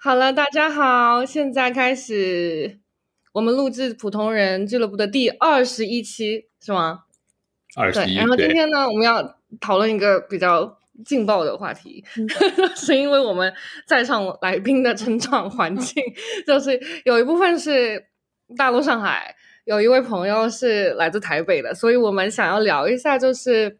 好了，大家好，现在开始我们录制普通人俱乐部的第二十一期，是吗？对。二十一。然后今天呢，我们要讨论一个比较劲爆的话题，是因为我们在场来宾的成长环境，就是有一部分是大陆上海，有一位朋友是来自台北的，所以我们想要聊一下，就是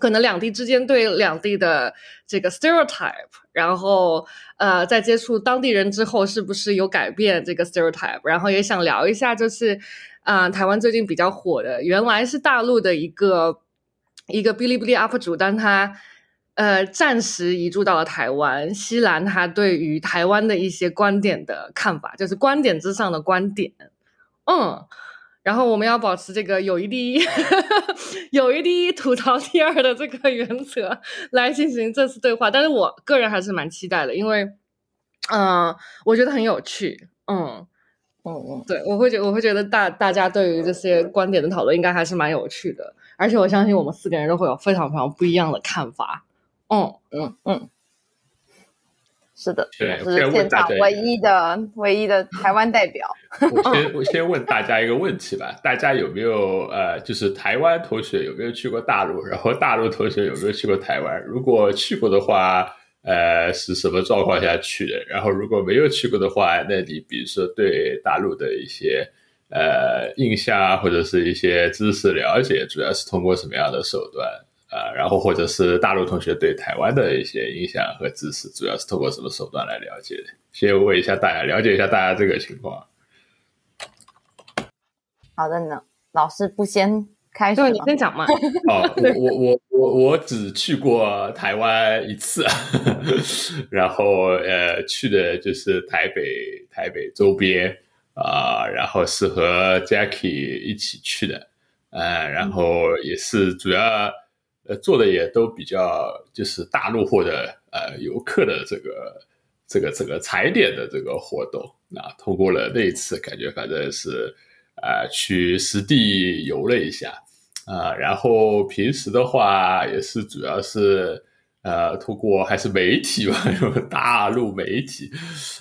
可能两地之间对两地的这个 stereotype，然后。呃，在接触当地人之后，是不是有改变这个 stereotype？然后也想聊一下，就是啊，台湾最近比较火的，原来是大陆的一个一个哔哩哔哩 UP 主，但他呃暂时移住到了台湾。西兰他对于台湾的一些观点的看法，就是观点之上的观点，嗯。然后我们要保持这个友谊第一，友谊第一，吐槽第二的这个原则来进行这次对话。但是我个人还是蛮期待的，因为，嗯，我觉得很有趣。嗯，嗯嗯，对，我会觉我会觉得大大家对于这些观点的讨论应该还是蛮有趣的，而且我相信我们四个人都会有非常非常不一样的看法。嗯嗯嗯。是的，对，是现场唯一的唯一的台湾代表。我先 我先问大家一个问题吧，大家有没有呃，就是台湾同学有没有去过大陆？然后大陆同学有没有去过台湾？如果去过的话，呃，是什么状况下去的？然后如果没有去过的话，那你比如说对大陆的一些呃印象或者是一些知识了解，主要是通过什么样的手段？啊，然后或者是大陆同学对台湾的一些影响和知识，主要是通过什么手段来了解的？先问一下大家，了解一下大家这个情况。好的呢，老师不先开始，你先讲嘛。哦，我我我我我只去过台湾一次，然后呃，去的就是台北台北周边啊，然后是和 Jackie 一起去的，呃，然后也是主要。做的也都比较就是大陆或者呃游客的这个这个这个踩点的这个活动啊，通过了那一次，感觉反正是啊去实地游了一下啊，然后平时的话也是主要是呃通过还是媒体吧，大陆媒体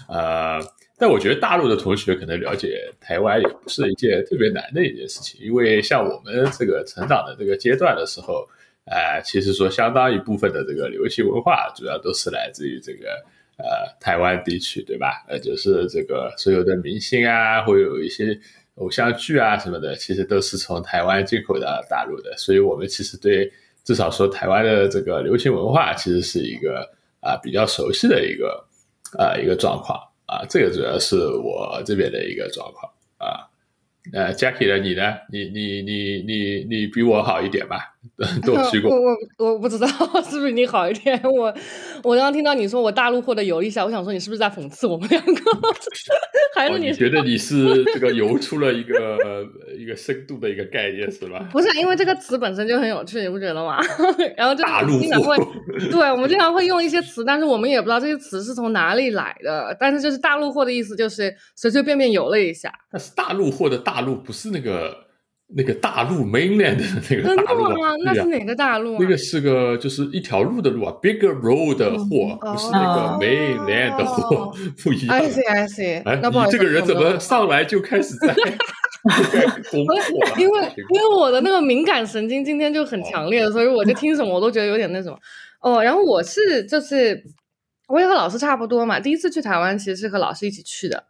啊，但我觉得大陆的同学可能了解台湾也不是一件特别难的一件事情，因为像我们这个成长的这个阶段的时候。呃，其实说相当一部分的这个流行文化，主要都是来自于这个呃台湾地区，对吧？呃，就是这个所有的明星啊，会有一些偶像剧啊什么的，其实都是从台湾进口到大陆的。所以我们其实对至少说台湾的这个流行文化，其实是一个啊比较熟悉的一个啊一个状况啊。这个主要是我这边的一个状况啊。呃，Jackie 呢？你呢？你你你你你比我好一点吧？都去过。我我我不知道 是不是你好一点。我我刚刚听到你说我大陆货的游一下，我想说你是不是在讽刺我们两个？还是你觉得你是这个游出了一个一个深度的一个概念是吧？不是，因为这个词本身就很有趣，你不觉得吗？然后就大陆经常会，对我们经常会用一些词，但是我们也不知道这些词是从哪里来的。但是就是大陆货的意思就是随随便便游了一下。但是大陆货的大陆不是那个。那个大陆 mainland 的那个大陆啊，那是哪个大陆？那个是个就是一条路的路啊，bigger road 的货，不是那个 mainland 的货，不一样。I see, I see。哎，你这个人怎么上来就开始在？因为因为我的那个敏感神经今天就很强烈，所以我就听什么我都觉得有点那什么。哦，然后我是就是我也和老师差不多嘛，第一次去台湾其实是和老师一起去的。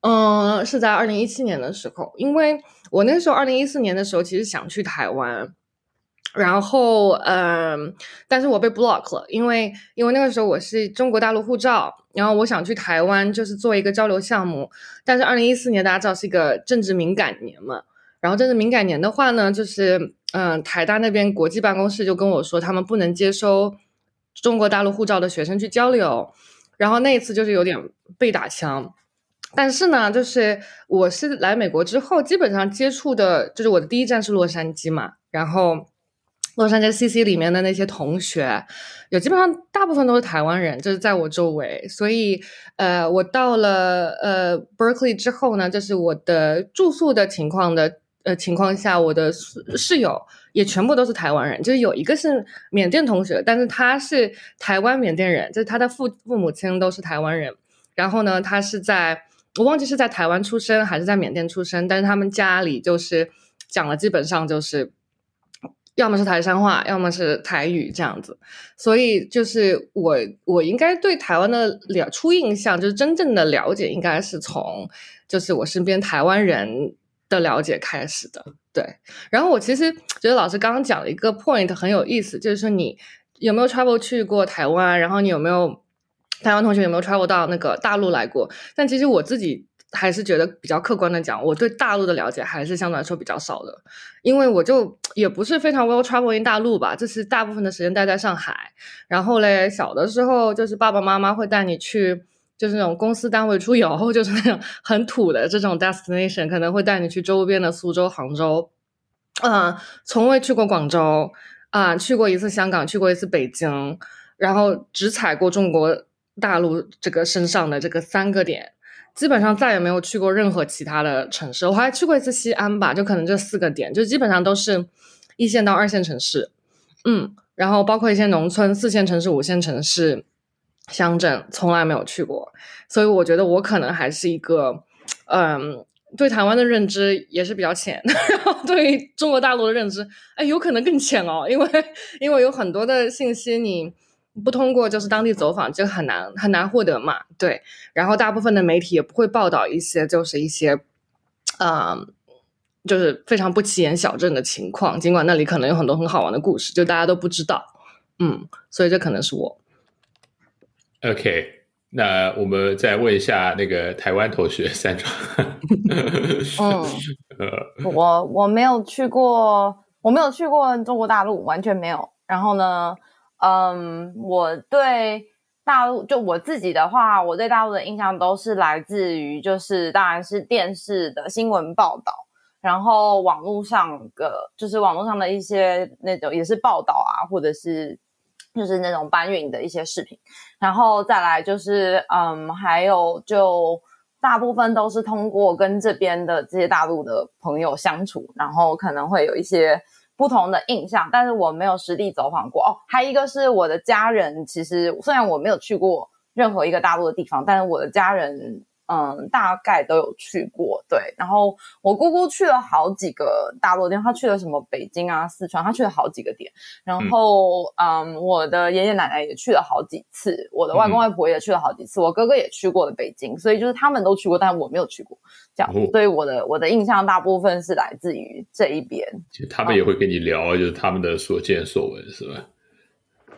嗯，是在二零一七年的时候，因为我那时候二零一四年的时候其实想去台湾，然后嗯，但是我被 block 了，因为因为那个时候我是中国大陆护照，然后我想去台湾就是做一个交流项目，但是二零一四年大家知道是一个政治敏感年嘛，然后政治敏感年的话呢，就是嗯，台大那边国际办公室就跟我说，他们不能接收中国大陆护照的学生去交流，然后那一次就是有点被打枪。但是呢，就是我是来美国之后，基本上接触的，就是我的第一站是洛杉矶嘛。然后，洛杉矶 CC 里面的那些同学，有基本上大部分都是台湾人，就是在我周围。所以，呃，我到了呃 Berkeley 之后呢，就是我的住宿的情况的呃情况下，我的室友也全部都是台湾人。就是有一个是缅甸同学，但是他是台湾缅甸人，就是他的父父母亲都是台湾人。然后呢，他是在我忘记是在台湾出生还是在缅甸出生，但是他们家里就是讲了基本上就是。要么是台山话，要么是台语这样子，所以就是我我应该对台湾的了初印象，就是真正的了解，应该是从就是我身边台湾人的了解开始的。对，然后我其实觉得老师刚刚讲了一个 point 很有意思，就是说你有没有 travel 去过台湾，然后你有没有台湾同学有没有 travel 到那个大陆来过？但其实我自己。还是觉得比较客观的讲，我对大陆的了解还是相对来说比较少的，因为我就也不是非常 well travel in 大陆吧，就是大部分的时间待在上海。然后嘞，小的时候就是爸爸妈妈会带你去，就是那种公司单位出游，就是那种很土的这种 destination，可能会带你去周边的苏州、杭州。嗯，从未去过广州啊，去过一次香港，去过一次北京，然后只踩过中国大陆这个身上的这个三个点。基本上再也没有去过任何其他的城市，我还去过一次西安吧，就可能这四个点，就基本上都是一线到二线城市，嗯，然后包括一些农村、四线城市、五线城市、乡镇，从来没有去过，所以我觉得我可能还是一个，嗯，对台湾的认知也是比较浅，然后对中国大陆的认知，哎，有可能更浅哦，因为因为有很多的信息你。不通过就是当地走访就很难很难获得嘛，对。然后大部分的媒体也不会报道一些就是一些，嗯，就是非常不起眼小镇的情况，尽管那里可能有很多很好玩的故事，就大家都不知道。嗯，所以这可能是我。OK，那我们再问一下那个台湾同学三庄。嗯，呃，我我没有去过，我没有去过中国大陆，完全没有。然后呢？嗯，我对大陆就我自己的话，我对大陆的印象都是来自于，就是当然是电视的新闻报道，然后网络上的就是网络上的一些那种也是报道啊，或者是就是那种搬运的一些视频，然后再来就是嗯，还有就大部分都是通过跟这边的这些大陆的朋友相处，然后可能会有一些。不同的印象，但是我没有实地走访过哦。还一个是我的家人，其实虽然我没有去过任何一个大陆的地方，但是我的家人。嗯，大概都有去过，对。然后我姑姑去了好几个大陆地方，她去了什么北京啊、四川，她去了好几个点。然后，嗯，我的爷爷奶奶也去了好几次，我的外公外婆也去了好几次，我哥哥也去过了北京，所以就是他们都去过，但我没有去过，这样。所以我的我的印象大部分是来自于这一边。其实他们也会跟你聊，就是他们的所见所闻，是吧？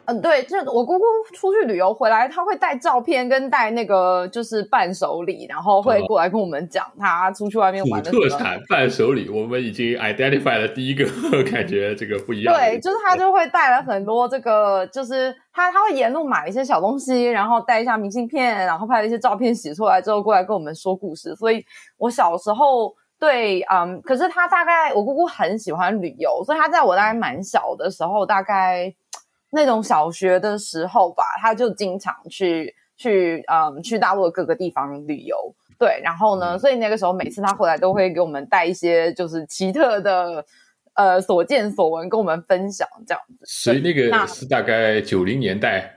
嗯，对，就我姑姑出去旅游回来，她会带照片跟带那个就是伴手礼，然后会过来跟我们讲她出去外面玩的特产伴手礼。我们已经 identify 了第一个，感觉这个不一样。对，就是她就会带了很多这个，就是她她会沿路买一些小东西，然后带一下明信片，然后拍了一些照片洗出来之后过来跟我们说故事。所以我小时候对，嗯，可是他大概我姑姑很喜欢旅游，所以他在我大概蛮小的时候，大概。那种小学的时候吧，他就经常去去嗯去大陆的各个地方旅游，对，然后呢，所以那个时候每次他回来都会给我们带一些就是奇特的呃所见所闻跟我们分享这样子。所以那个是大概九零年代。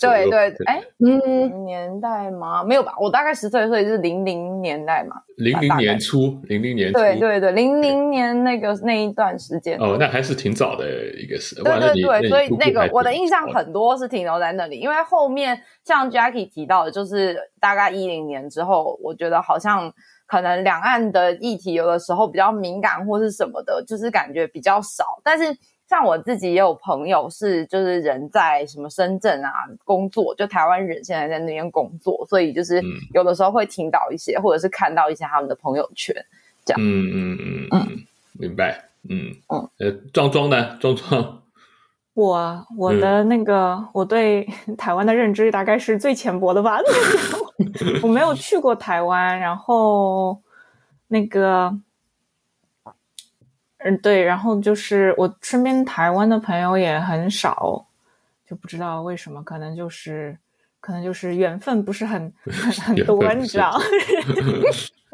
对对，哎，嗯，年代吗？没有吧，我大概十岁，所以是零零年代嘛。零零年初，零零年初，对对对，零零年那个那一段时间。哦，那还是挺早的一个时。对对对，所以那个我的印象很多是停留在那里，因为后面像 Jackie 提到的，就是大概一零年之后，我觉得好像可能两岸的议题有的时候比较敏感或是什么的，就是感觉比较少，但是。像我自己也有朋友是，就是人在什么深圳啊工作，就台湾人现在在那边工作，所以就是有的时候会听到一些，或者是看到一些他们的朋友圈，这样。嗯嗯嗯嗯，明白。嗯嗯，呃，庄庄呢？庄庄，我我的那个我对 台湾的认知大概是最浅薄的吧，我没有去过台湾，然后那个。嗯，对，然后就是我身边台湾的朋友也很少，就不知道为什么，可能就是可能就是缘分不是很 很很多，你知道？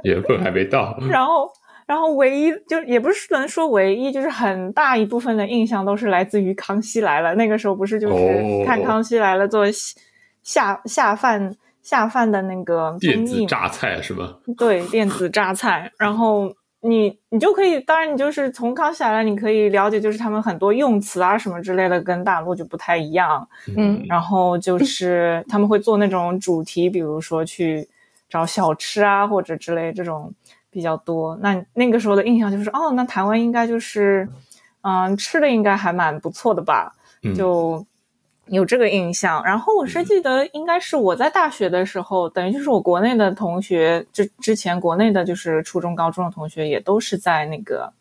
缘分还没到。然后，然后唯一就也不是能说唯一，就是很大一部分的印象都是来自于《康熙来了》。那个时候不是就是看《康熙来了》做下下饭下饭的那个电子榨菜是吧？对，电子榨菜。然后你你就可以，当然你就是从康熙来，你可以了解，就是他们很多用词啊什么之类的跟大陆就不太一样。嗯，然后就是他们会做那种主题，比如说去找小吃啊或者之类这种比较多。那那个时候的印象就是，哦，那台湾应该就是，嗯，吃的应该还蛮不错的吧？就。有这个印象，然后我是记得应该是我在大学的时候，等于就是我国内的同学，之之前国内的就是初中、高中的同学也都是在那个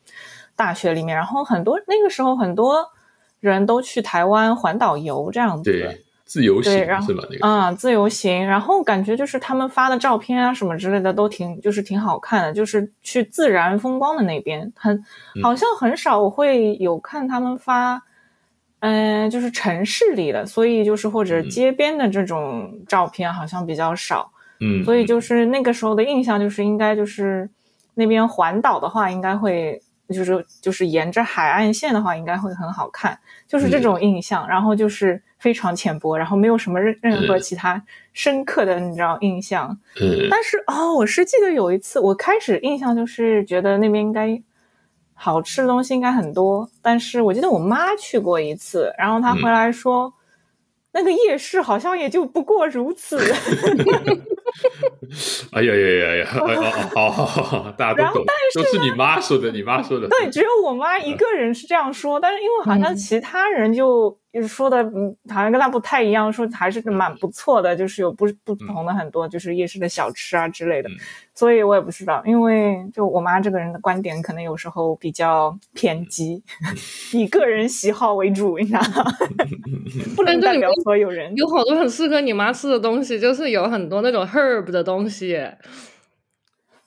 大学里面，然后很多那个时候很多人都去台湾环岛游这样子，对，自由行是吧？那个啊，自由行，然后感觉就是他们发的照片啊什么之类的都挺就是挺好看的，就是去自然风光的那边，很好像很少我会有看他们发。嗯，就是城市里的，所以就是或者街边的这种照片好像比较少。嗯，所以就是那个时候的印象就是应该就是那边环岛的话，应该会就是就是沿着海岸线的话，应该会很好看，就是这种印象。然后就是非常浅薄，然后没有什么任任何其他深刻的你知道印象。嗯，但是哦，我是记得有一次，我开始印象就是觉得那边应该。好吃的东西应该很多，但是我记得我妈去过一次，然后她回来说，那个夜市好像也就不过如此。哎呀呀呀呀！好好好，大家都懂，都是你妈说的，你妈说的。对，只有我妈一个人是这样说，但是因为好像其他人就说的，嗯，好像跟他不太一样，说还是蛮不错的，就是有不不同的很多，就是夜市的小吃啊之类的。所以我也不知道，因为就我妈这个人的观点，可能有时候比较偏激，以个人喜好为主，你知道吗？不能代表所有人。有好多很适合你妈吃的东西，就是有很多那种 herb 的东西，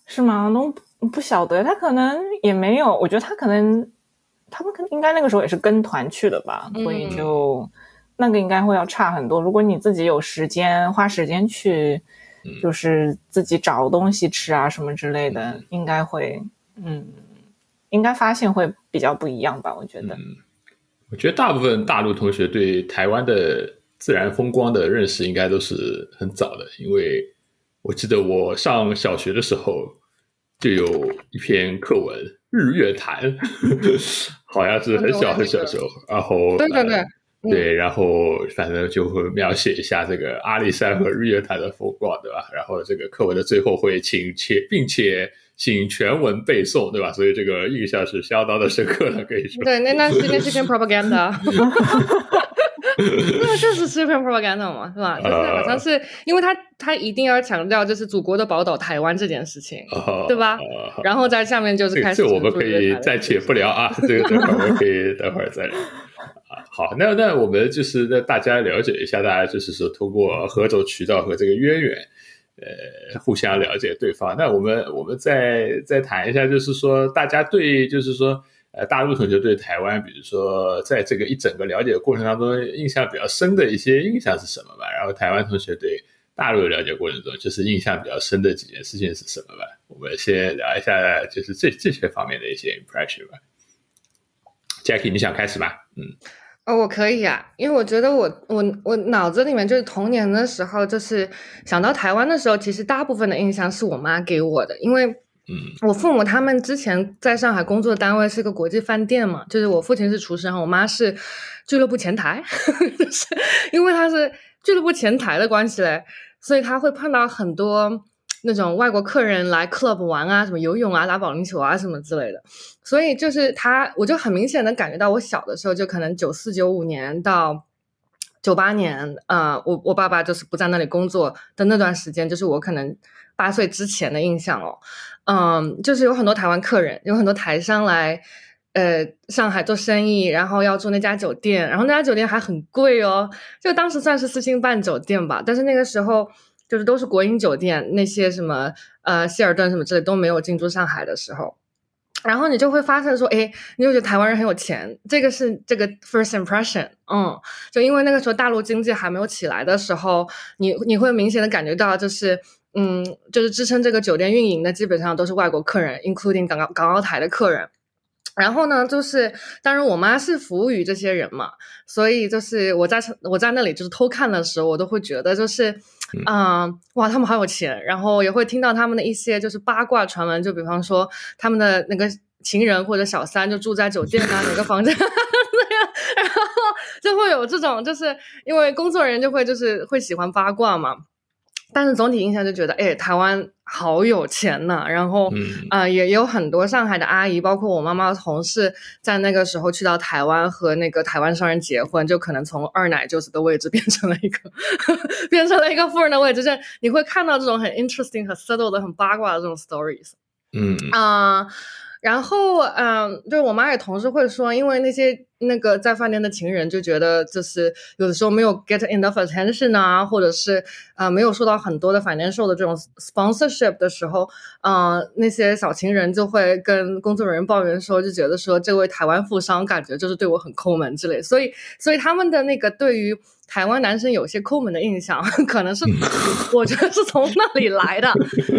是吗？都不晓得，他可能也没有。我觉得他可能，他们应该那个时候也是跟团去的吧，所以就那个应该会要差很多。如果你自己有时间，花时间去。就是自己找东西吃啊，什么之类的，应该会，嗯，应该发现会比较不一样吧？我觉得，我觉得大部分大陆同学对台湾的自然风光的认识应该都是很早的，因为我记得我上小学的时候就有一篇课文《日月潭》，好像是很小很小的时候，然后对对对。对，然后反正就会描写一下这个阿里山和日月潭的风光，对吧？然后这个课文的最后会请且并且请全文背诵，对吧？所以这个印象是相当的深刻的，可以说。对，那那是那是篇 propaganda，那就是 super propaganda 嘛，是吧？就是好像是因为他他一定要强调就是祖国的宝岛台湾这件事情，对吧？然后在下面就是开始，这我们可以暂且不聊啊，这个等会儿我们可以等会儿再聊。好，那那我们就是让大家了解一下，大家就是说通过何种渠道和这个渊源，呃，互相了解对方。那我们我们再再谈一下，就是说大家对，就是说呃，大陆同学对台湾，比如说在这个一整个了解过程当中，印象比较深的一些印象是什么吧？然后台湾同学对大陆的了解过程中，就是印象比较深的几件事情是什么吧？我们先聊一下，就是这这些方面的一些 impression 吧。Jackie，你想开始吗？嗯。哦，我可以啊，因为我觉得我我我脑子里面就是童年的时候，就是想到台湾的时候，其实大部分的印象是我妈给我的，因为嗯，我父母他们之前在上海工作单位是个国际饭店嘛，就是我父亲是厨师，然后我妈是俱乐部前台，就是因为他是俱乐部前台的关系嘞，所以他会碰到很多。那种外国客人来 club 玩啊，什么游泳啊、打保龄球啊，什么之类的，所以就是他，我就很明显的感觉到，我小的时候就可能九四九五年到九八年，呃，我我爸爸就是不在那里工作的那段时间，就是我可能八岁之前的印象哦，嗯，就是有很多台湾客人，有很多台商来，呃，上海做生意，然后要住那家酒店，然后那家酒店还很贵哦，就当时算是四星半酒店吧，但是那个时候。就是都是国营酒店，那些什么呃希尔顿什么之类都没有进驻上海的时候，然后你就会发现说，哎，你就觉得台湾人很有钱，这个是这个 first impression，嗯，就因为那个时候大陆经济还没有起来的时候，你你会明显的感觉到，就是嗯，就是支撑这个酒店运营的基本上都是外国客人，including 港澳港澳台的客人。然后呢，就是当然我妈是服务于这些人嘛，所以就是我在我在那里就是偷看的时候，我都会觉得就是，嗯、哇，他们好有钱，然后也会听到他们的一些就是八卦传闻，就比方说他们的那个情人或者小三就住在酒店啊哪个房间。那样，然后就会有这种，就是因为工作人员就会就是会喜欢八卦嘛，但是总体印象就觉得，哎，台湾好有钱呐、然后嗯。啊、也有很多上海的阿姨，包括我妈妈的同事，在那个时候去到台湾和那个台湾商人结婚，就可能从二奶舅子的位置 变成了一个 变成了一个富人的位置，就是你会看到这种很 interesting、很 subtle 的、很八卦的这种 stories。嗯。啊、然后嗯，就是我妈也同时会说，因为那些那个在饭店的情人就觉得，就是有的时候没有 get enough attention 啊，或者是啊、呃没有受到很多的 financial 的这种 sponsorship 的时候，啊、那些小情人就会跟工作人员抱怨说，就觉得说这位台湾富商感觉就是对我很抠门之类，所以所以他们的那个对于台湾男生有些抠门的印象，可能是我觉得是从那里来的。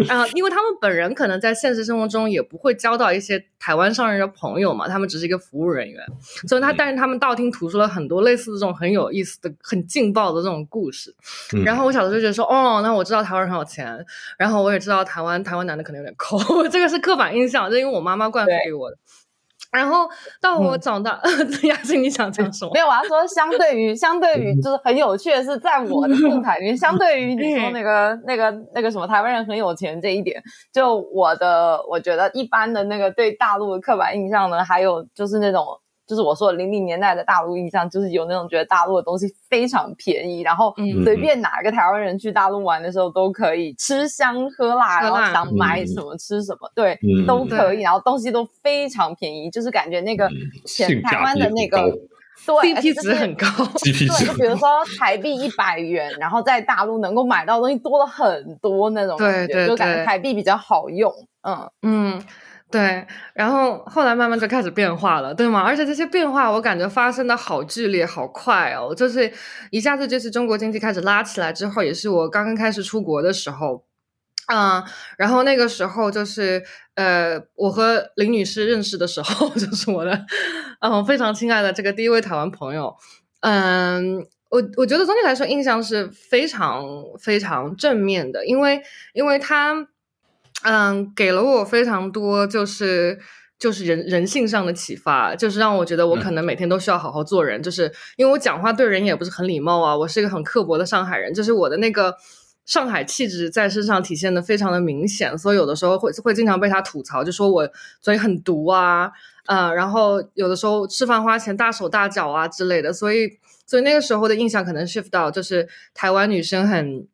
啊、因为他们本人可能在现实生活中也不会交到一些台湾商人的朋友嘛，他们只是一个服务人员，所以他但是他们道听途说了很多类似这种很有意思的、很劲爆的这种故事。嗯然后我小时候就觉得说，哦，那我知道台湾人很有钱，然后我也知道台湾台湾男的可能有点抠，这个是刻板印象，就因为我妈妈灌输给我的。然后到我长大，雅欣你想讲什么 没？有，我要说，相对于相对于，就是很有趣的是，在我的动态里面，相对于你说那个那个那个什么台湾人很有钱这一点，就我的我觉得一般的那个对大陆的刻板印象呢，还有就是那种。就是我说的零零年代的大陆印象，就是有那种觉得大陆的东西非常便宜，然后嗯随便哪个台湾人去大陆玩的时候都可以吃香喝辣，然后想买嗯。什么吃什么，对，嗯。都可以，然后东西都非常便宜，就是感觉那个前台湾的那个对 CP 值很高，对，就比如说台币一百元，然后在大陆能够买到的东西多了很多那种感觉，对对就感觉台币比较好用。嗯，嗯，对，然后后来慢慢就开始变化了，对吗？而且这些变化我感觉发生的好剧烈、好快哦，就是一下子就是中国经济开始拉起来之后，也是我刚刚开始出国的时候。啊、然后那个时候就是，呃，我和林女士认识的时候，就是我的，嗯，非常亲爱的这个第一位台湾朋友，嗯，我我觉得总体来说印象是非常非常正面的，因为因为他，嗯，给了我非常多就是就是人人性上的启发，就是让我觉得我可能每天都需要好好做人，就是因为我讲话对人也不是很礼貌啊，我是一个很刻薄的上海人，就是我的那个。上海气质在身上体现的非常的明显，所以有的时候会会经常被他吐槽，就说我嘴很毒啊，呃，然后有的时候吃饭花钱大手大脚啊之类的，所以所以那个时候的印象可能 shift 到就是台湾女生很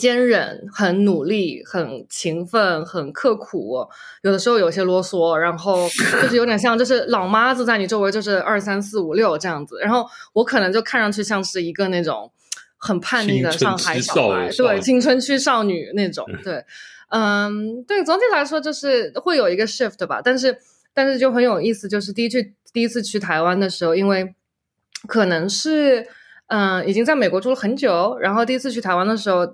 坚韧、很努力、很勤奋、很刻苦，有的时候有些啰嗦，然后 就是有点像就是老妈子在你周围就是二三四五六这样子，然后我可能就看上去像是一个那种。很叛逆的上海小孩，对青春期少女那种，对，嗯，对，总体来说就是会有一个 shift 吧，但是但是就很有意思，就是第一去第一次去台湾的时候，因为可能是嗯、呃已经在美国住了很久，然后第一次去台湾的时候，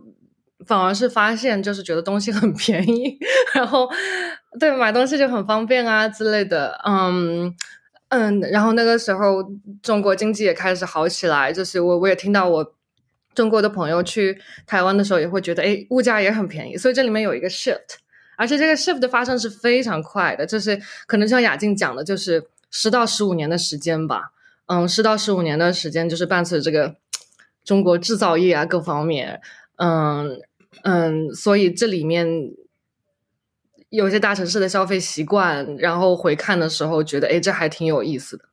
反而是发现就是觉得东西很便宜，然后对买东西就很方便啊之类的，嗯。嗯，然后那个时候中国经济也开始好起来，就是我我也听到我中国的朋友去台湾的时候也会觉得，哎，物价也很便宜，所以这里面有一个 shift，而且这个 shift 的发生是非常快的，就是可能像雅静讲的，就是十到十五年的时间吧，嗯，十到十五年的时间就是伴随这个中国制造业啊各方面，嗯嗯，所以这里面有些大城市的消费习惯，然后回看的时候觉得，哎，这还挺有意思的。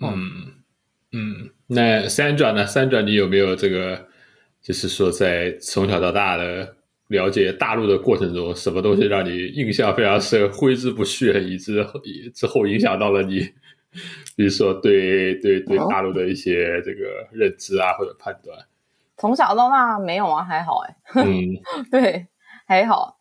嗯嗯，那 Sandra 呢？Sandra，你有没有这个，就是说在从小到大的了解大陆的过程中，什么东西让你印象非常深、挥之不去，以致以之后影响到了你，比如说对对对大陆的一些这个认知啊或者判断？从小到大没有啊，还好哎、嗯 对，还好，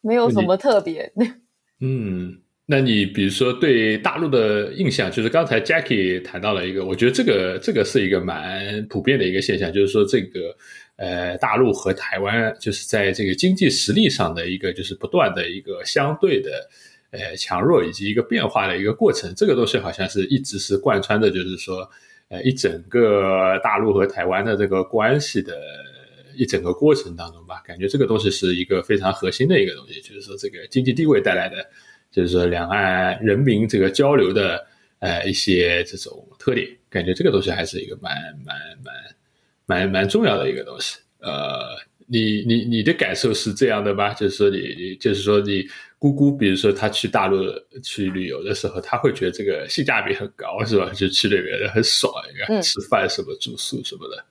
没有什么特别。嗯，那你比如说对大陆的印象，就是刚才 Jackie 谈到了一个，我觉得这个这个是一个蛮普遍的一个现象，就是说这个呃大陆和台湾就是在这个经济实力上的一个就是不断的一个相对的呃强弱以及一个变化的一个过程。这个东西好像是一直是贯穿的，就是说，呃，一整个大陆和台湾的这个关系的一整个过程当中吧，感觉这个东西是一个非常核心的一个东西，就是说这个经济地位带来的，就是说两岸人民这个交流的呃一些这种特点，感觉这个东西还是一个蛮蛮蛮蛮蛮重要的一个东西，呃。你你你的感受是这样的吗？就是说你就是说你姑姑，比如说她去大陆去旅游的时候，她会觉得这个性价比很高，是吧？就去那边很爽，应该吃饭什么、住宿什么的。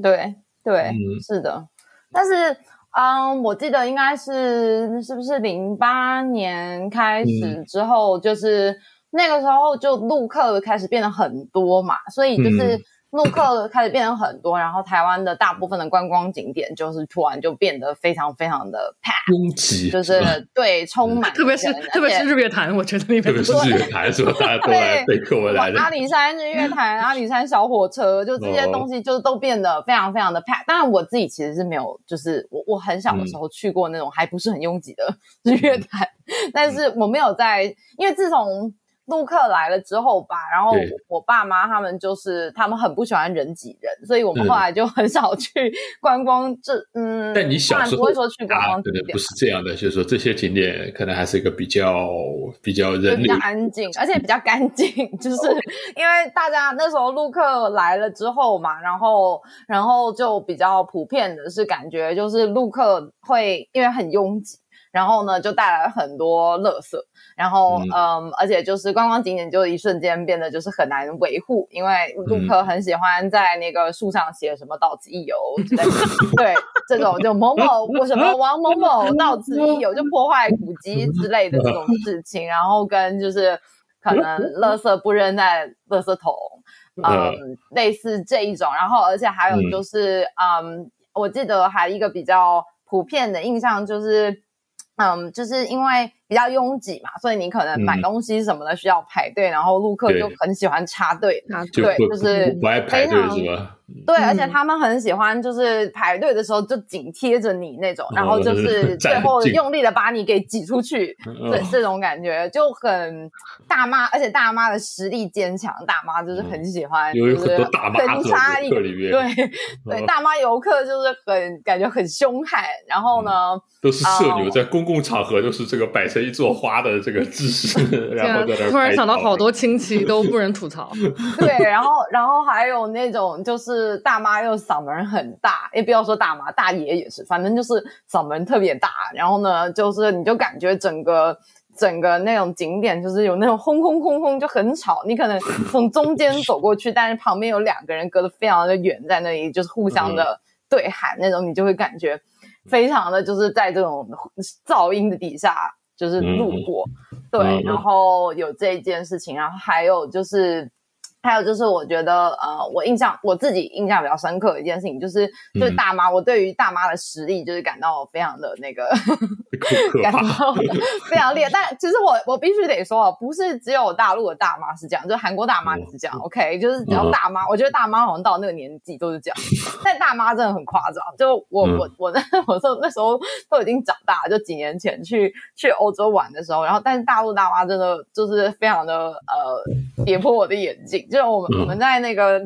对对，是的。但是，嗯，我记得应该是是不是零八年开始之后，就是那个时候就陆客开始变得很多嘛，所以就是。陆客开始变成很多，然后台湾的大部分的观光景点就是突然就变得非常非常的 pack，拥挤，就是对充满，特别是特别是日月潭，我觉得那边特别是日月潭是吧？大家都来被客回来的。阿里山日月潭、阿里山小火车，就这些东西就都变得非常非常的 pack。当然我自己其实是没有，就是我我很小的时候去过那种还不是很拥挤的日月潭，但是我没有在，因为自从。陆客来了之后吧，然后我爸妈他们就是他们很不喜欢人挤人，所以我们后来就很少去观光。这嗯，但你小时候不会说去观光景点，不是这样的，就是说这些景点可能还是一个比较比较人比较安静，而且比较干净。就是因为大家那时候陆客来了之后嘛，然后然后就比较普遍的是感觉就是陆客会因为很拥挤，然后呢就带来很多垃圾。然后，嗯，而且就是观光景点就一瞬间变得就是很难维护，因为陆客很喜欢在那个树上写什么“到此一游”之类的，对，这种就某某或什么王某某到此一游，就破坏古迹之类的这种事情，然后跟就是可能垃圾不扔在垃圾桶，嗯，类似这一种，然后而且还有就是，嗯，我记得还一个比较普遍的印象就是，嗯，就是因为。比较拥挤嘛，所以你可能买东西什么的需要排队，然后陆客就很喜欢插队，对，就是不爱排队是吧？对，而且他们很喜欢就是排队的时候就紧贴着你那种，然后就是最后用力的把你给挤出去，对，这种感觉就很大妈，而且大妈的实力坚强，大妈就是很喜欢，有很多大妈一个里面，对对，大妈游客就是很感觉很凶悍，然后呢，都是社牛，在公共场合就是这个摆。一座花的这个姿势，然后突然想到好多亲戚 都不忍吐槽。对，然后然后还有那种就是大妈又嗓门很大，也不要说大妈，大爷也是，反正就是嗓门特别大。然后呢，就是你就感觉整个整个那种景点就是有那种轰轰轰轰就很吵。你可能从中间走过去，但是旁边有两个人隔得非常的远，在那里就是互相的对喊那种，你就会感觉非常的就是在这种噪音的底下。就是路过，对，然后有这一件事情，然后还有就是。还有就是，我觉得呃，我印象我自己印象比较深刻的一件事情，就是就是大妈，我对于大妈的实力就是感到非常的那个，感到非常厉害。但其实我我必须得说，不是只有大陆的大妈是这样，就韩国大妈也是这样。OK，就是只要大妈，我觉得大妈好像到那个年纪都是这样。但大妈真的很夸张，就我我我那我说那时候都已经长大，就几年前去去欧洲玩的时候，然后但是大陆大妈真的就是非常的呃跌破我的眼镜。就我们我们在那个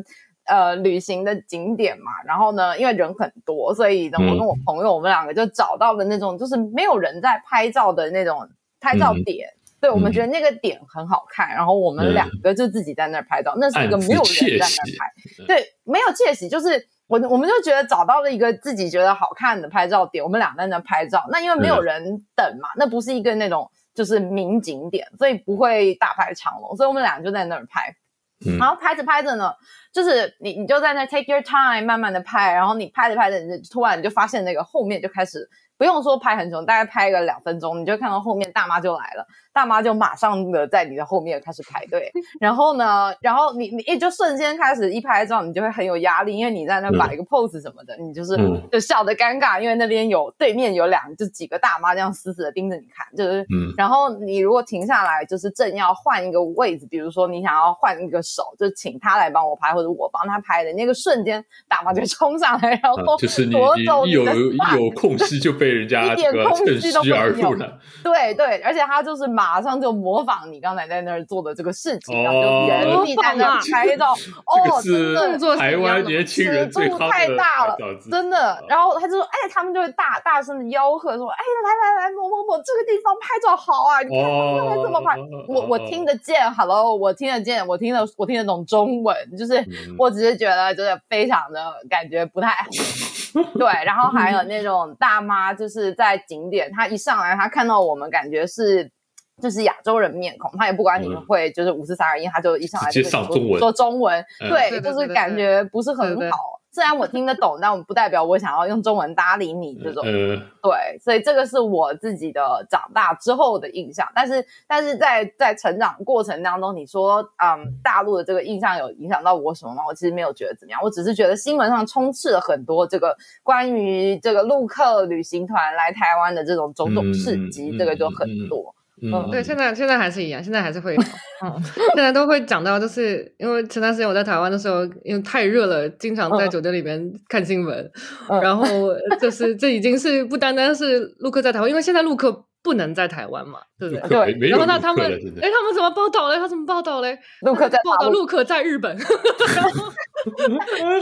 呃旅行的景点嘛，然后呢，因为人很多，所以呢，我跟我朋友我们两个就找到了那种就是没有人在拍照的那种拍照点，对我们觉得那个点很好看，然后我们两个就自己在那儿拍照，那是一个没有人在那儿拍，对，没有窃喜，就是我我们就觉得找到了一个自己觉得好看的拍照点，我们俩在那拍照，那因为没有人等嘛，那不是一个那种就是名景点，所以不会大排长龙，所以我们俩就在那儿拍。然后拍着拍着呢，就是你你就在那 take your time 慢慢的拍，然后你拍着拍着，你突然你就发现那个后面就开始不用说拍很久，大概拍个两分钟，你就看到后面大妈就来了。大妈就马上的在你的后面开始排队，然后呢，然后你你一就瞬间开始一拍照，你就会很有压力，因为你在那摆一个 pose 什么的，你就是就笑得尴尬，因为那边有对面有两就几个大妈这样死死的盯着你看，就是，然后你如果停下来，就是正要换一个位置，比如说你想要换一个手，就请他来帮我拍或者我帮他拍的那个瞬间，大妈就 冲上来，然后就是你一有一有空隙就被被人家 一点空趁隙都虚而没有。对对，而且他就是马上就模仿你刚才在那儿做的这个事情，然后哦就原地在那儿拍照。哦，真的台湾年轻人最尺度太大了真的。然后他就说，哎，他们就会大大声的吆喝说，哎，来来来，某某某这个地方拍照好啊，你看他们怎么拍。我我听得见，Hello，我听得见，我听得我听得懂中文，就是嗯我只是觉得就是非常的感觉不太好。对，然后还有那种大妈，就是在景点，她一上来，她看到我们，感觉是就是亚洲人面孔，他也不管你们嗯会就是五四三二一，他就一上来就跟你说中文说中文，嗯对，就是感觉不是很对对好。虽然我听得懂，但我不代表我想要用中文搭理你这种。呃，对，所以这个是我自己的长大之后的印象。但是，但是在在成长过程当中，你说，嗯，大陆的这个印象有影响到我什么吗？我其实没有觉得怎么样，我只是觉得新闻上充斥了很多这个关于这个陆客旅行团来台湾的这种种种事迹，嗯这个就很嗯嗯对，现在现在还是一样，现在还是会有，嗯，现在都会讲到，就是因为前段时间我在台湾的时候，因为太热了，经常在嗯。酒店里面看新闻，嗯。然后就是这已经是不单单是陆客在台湾，因为现在陆客不能在台湾嘛，对不对？对然后那他们，哎，他们怎么报道嘞？他怎么报道嘞？陆克在报道大陆陆客在日本，然后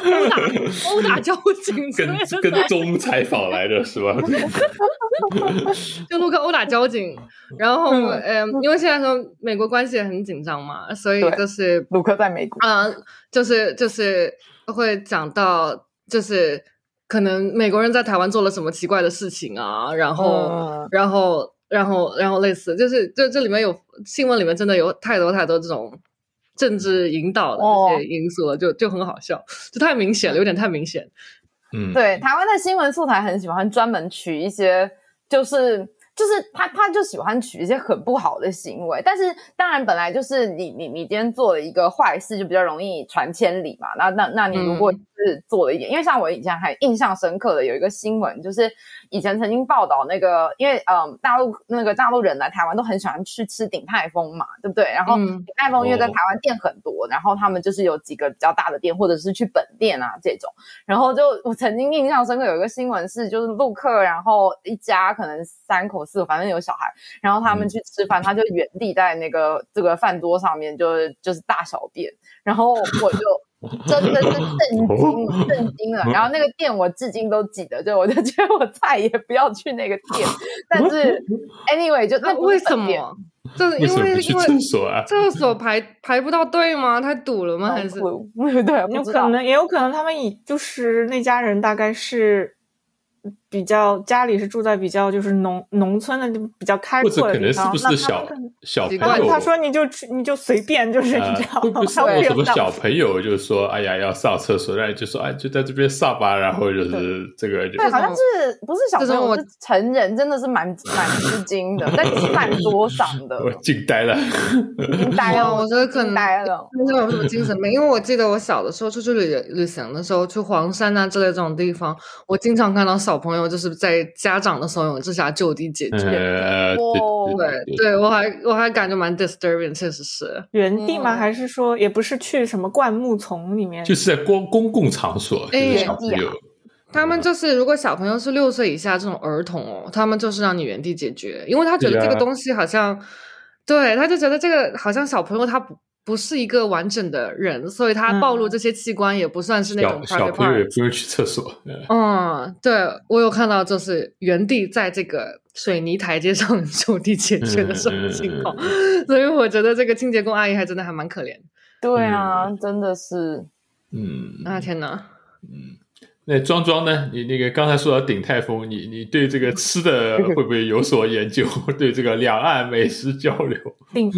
殴打 殴打交警跟跟踪采访来的是吧？就陆克殴打交警，然后嗯嗯，因为现在和美国关系也很紧张嘛，所以对就是陆克在美国，啊、就是就是会讲到，就是可能美国人在台湾做了什么奇怪的事情啊，然后、嗯。然后然后然后类似，就是这这里面有新闻里面真的有太多太多这种政治引导的哦。这些因素了，就就很好笑，就太明显了，有点太明显。嗯，对，台湾的新闻素材很喜欢专门取一些，就是就是他他就喜欢取一些很不好的行为，但是当然本来就是你你你今天做了一个坏事，就比较容易传千里嘛。那那那你如果嗯是做了一点，因为像我以前还印象深刻的有一个新闻，就是以前曾经报道那个，因为嗯大陆那个大陆人来台湾都很喜欢去吃鼎泰丰嘛，对不对？然后嗯鼎泰丰因为在哦台湾店很多，然后他们就是有几个比较大的店，或者是去本店啊这种。然后就我曾经印象深刻有一个新闻是，就是陆客，然后一家可能三口四口，反正有小孩，然后他们嗯去吃饭，他就原地在那个这个饭桌上面就是就是大小便，然后我就。真的是震惊，震惊了。然后那个店我至今都记得，就我就觉得我再也不要去那个店。但是 anyway，就那那为什么？就是因为因为厕所啊？厕所排排不到队吗？太堵了吗？还是？对，有不可能，也有可能他们以就是那家人大概是比较家里是住在比较就是农农村的就比较开或者可能是阔的地方，可能习惯小朋友？他说你就去你就随便就是呃你知道会不会什么小朋友就说哎呀要上厕所，然后就说哎就在这边上吧，然后就是这个就对，好像是不是小朋友，这种我是成人，真的是蛮蛮吃惊的，但是蛮多 嗓的，我惊呆了。惊呆了，我觉得可能惊呆了。那有什么精神病？因为我记得我小的时候出去旅旅行的时候，去黄山啊之类这种地方，我经常看到小朋友就是在家长的怂恿之下就地解决。呃，哦对对，对我还我还感觉蛮 disturbing，确实是。原地吗？嗯还是说也不是去什么灌木丛里面？就是在公公共场所，就哎是小朋友，他们就是，如果小朋友是六岁以下这种儿童哦，他们就是让你原地解决，因为他觉得这个东西好像，对，他就觉得这个好像小朋友他不不是一个完整的人，所以他暴露嗯这些器官也不算是那种小小朋友也。不用去厕所。呃嗯，对我有看到，就是原地在这个水泥台阶上 就地解决的这种情况，所以我觉得这个清洁工阿姨还真的还蛮可怜对啊，真的是。嗯，啊！天哪，那庄庄呢？你那个刚才说到鼎泰丰，你你对这个吃的 会不会有所研究？对这个两岸美食交流？鼎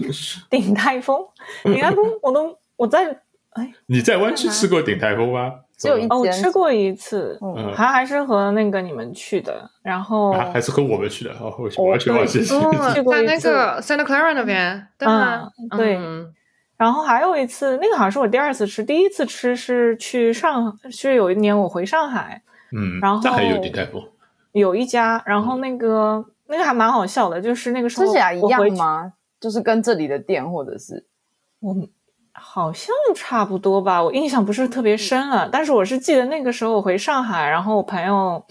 鼎泰丰，鼎泰丰我都我在哎你在湾区吃过鼎泰丰吗？只有一哦，我吃过一次，嗯还还是和那个你们去的，然后啊，还是和我们去的哦，我我完全忘记。哦，在那个 Santa Clara 那边，对吗？嗯对嗯然后还有一次，那个好像是我第二次吃，第一次吃是去上，是有一年我回上海，嗯，然后上海有鼎泰丰，有一家，然后那个那个还蛮好笑的，就是那个时候吃起来一？样吗？就是跟这里的店，或者是我好像差不多吧，我印象不是特别深了，但是我是记得那个时候我回上海，然后我朋友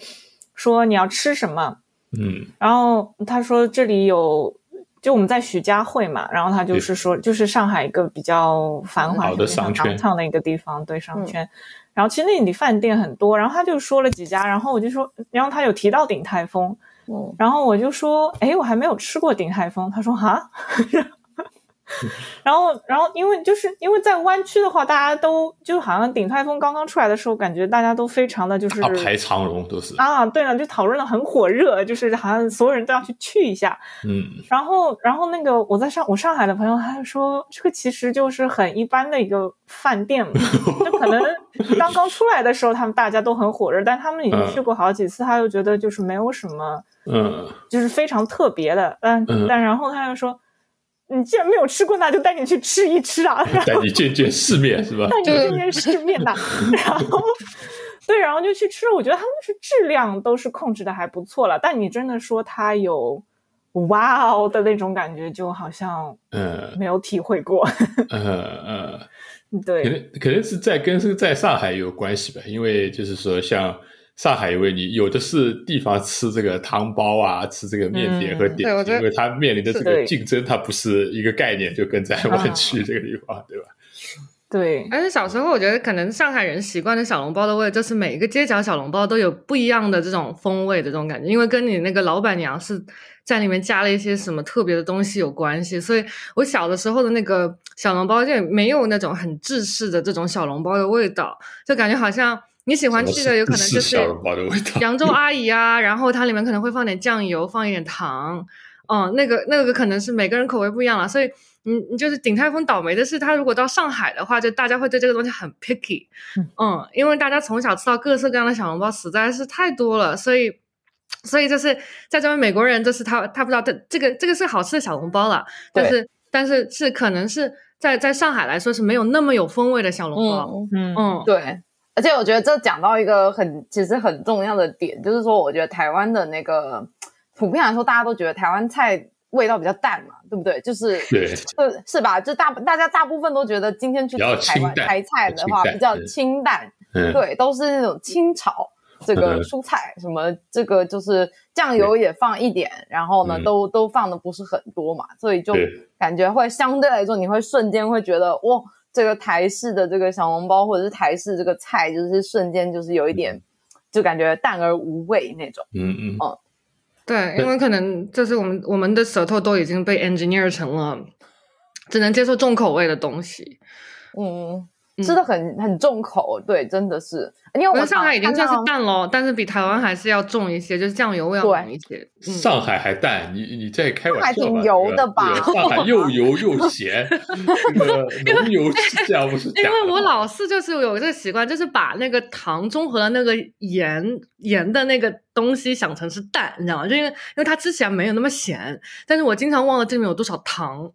说你要吃什么，嗯然后他说这里有，就我们在徐家汇嘛，然后他就是说，就是上海一个比较繁华好的商圈。的一个地方，对商圈。然后其实那里饭店很多，然后他就说了几家，然后我就说，然后他有提到鼎泰丰，嗯，然后我就说，哎，我还没有吃过鼎泰丰。他说哈，然后然后因为就是因为在湾区的话，大家都就好像鼎泰丰刚刚出来的时候，感觉大家都非常的就是大，排长龙都是，啊，对了，就讨论的很火热，就是好像所有人都要去去一下。嗯然后，然后那个我在上我上海的朋友，他就说这个其实就是很一般的一个饭店嘛，就可能 刚刚出来的时候，他们大家都很火热，但他们已经去过好几次，他又觉得就是没有什么，嗯就是非常特别的。但、嗯但然后他又说，你既然没有吃过，那就带你去吃一吃啊。带你见见世面是吧？带你见见世面呐。然后，对，然后就去吃了。我觉得他们是质量都是控制的还不错了，但你真的说它有哇哦的那种感觉，就好像嗯没有体会过。嗯嗯。可对，能可能是在跟是在上海有关系吧，因为就是说像上海，因为你有的是地方吃这个汤包啊，吃这个面点和嗯点因为它面临的这个竞争，它不是一个概念，就跟在湾啊区这个地方，对吧？对，而且小时候，我觉得可能上海人习惯的小笼包的味，就是每一个街角小笼包都有不一样的这种风味的这种感觉，因为跟你那个老板娘是在里面加了一些什么特别的东西有关系。所以我小的时候的那个小笼包就没有那种很制式的这种小笼包的味道，就感觉好像你喜欢吃的有可能就是扬州 阿姨啊，然后它里面可能会放点酱油，放一点糖，嗯，那个那个可能是每个人口味不一样了，所以你你就是鼎泰丰倒霉的是，他如果到上海的话，就大家会对这个东西很 picky，嗯，因为大家从小吃到各色各样的小笼包实在是太多了，所以。所以就是在这边美国人，就是他他不知道这这个这个是好吃的小笼包了，但是但是是可能是在在上海来说是没有那么有风味的小笼包，嗯，嗯嗯，对。而且我觉得这讲到一个很其实很重要的点，就是说，我觉得台湾的那个普遍来说，大家都觉得台湾菜味道比较淡嘛，对不对？就是对，是是吧？就大大家大部分都觉得今天去吃台湾台菜的话比较对清淡，嗯，对，都是那种清炒这个嗯。蔬菜，什么这个就是酱油也放一点，然后呢，嗯。都都放的不是很多嘛，所以就感觉会相对来说，你会瞬间会觉得哇，这个台式的这个小笼包或者是台式这个菜，就是瞬间就是有一点，就感觉淡而无味那种。嗯嗯。嗯。对，因为可能就是我们我们的舌头都已经被 engineer 成了只能接受重口味的东西。嗯，嗯吃的很很重口，对，真的是，因为上海已经算是淡了，但是比台湾还是要重一些，就是酱油味要对浓一些。嗯，上海还淡，你你在开玩笑吧？上海挺油的吧对上海又油又咸，这个浓油赤酱不是假的因为我老是就是有这个习惯，就是把那个糖中和了那个盐盐的那个东西想成是淡，你知道吗？就因为因为它吃起来没有那么咸，但是我经常忘了这里面有多少糖。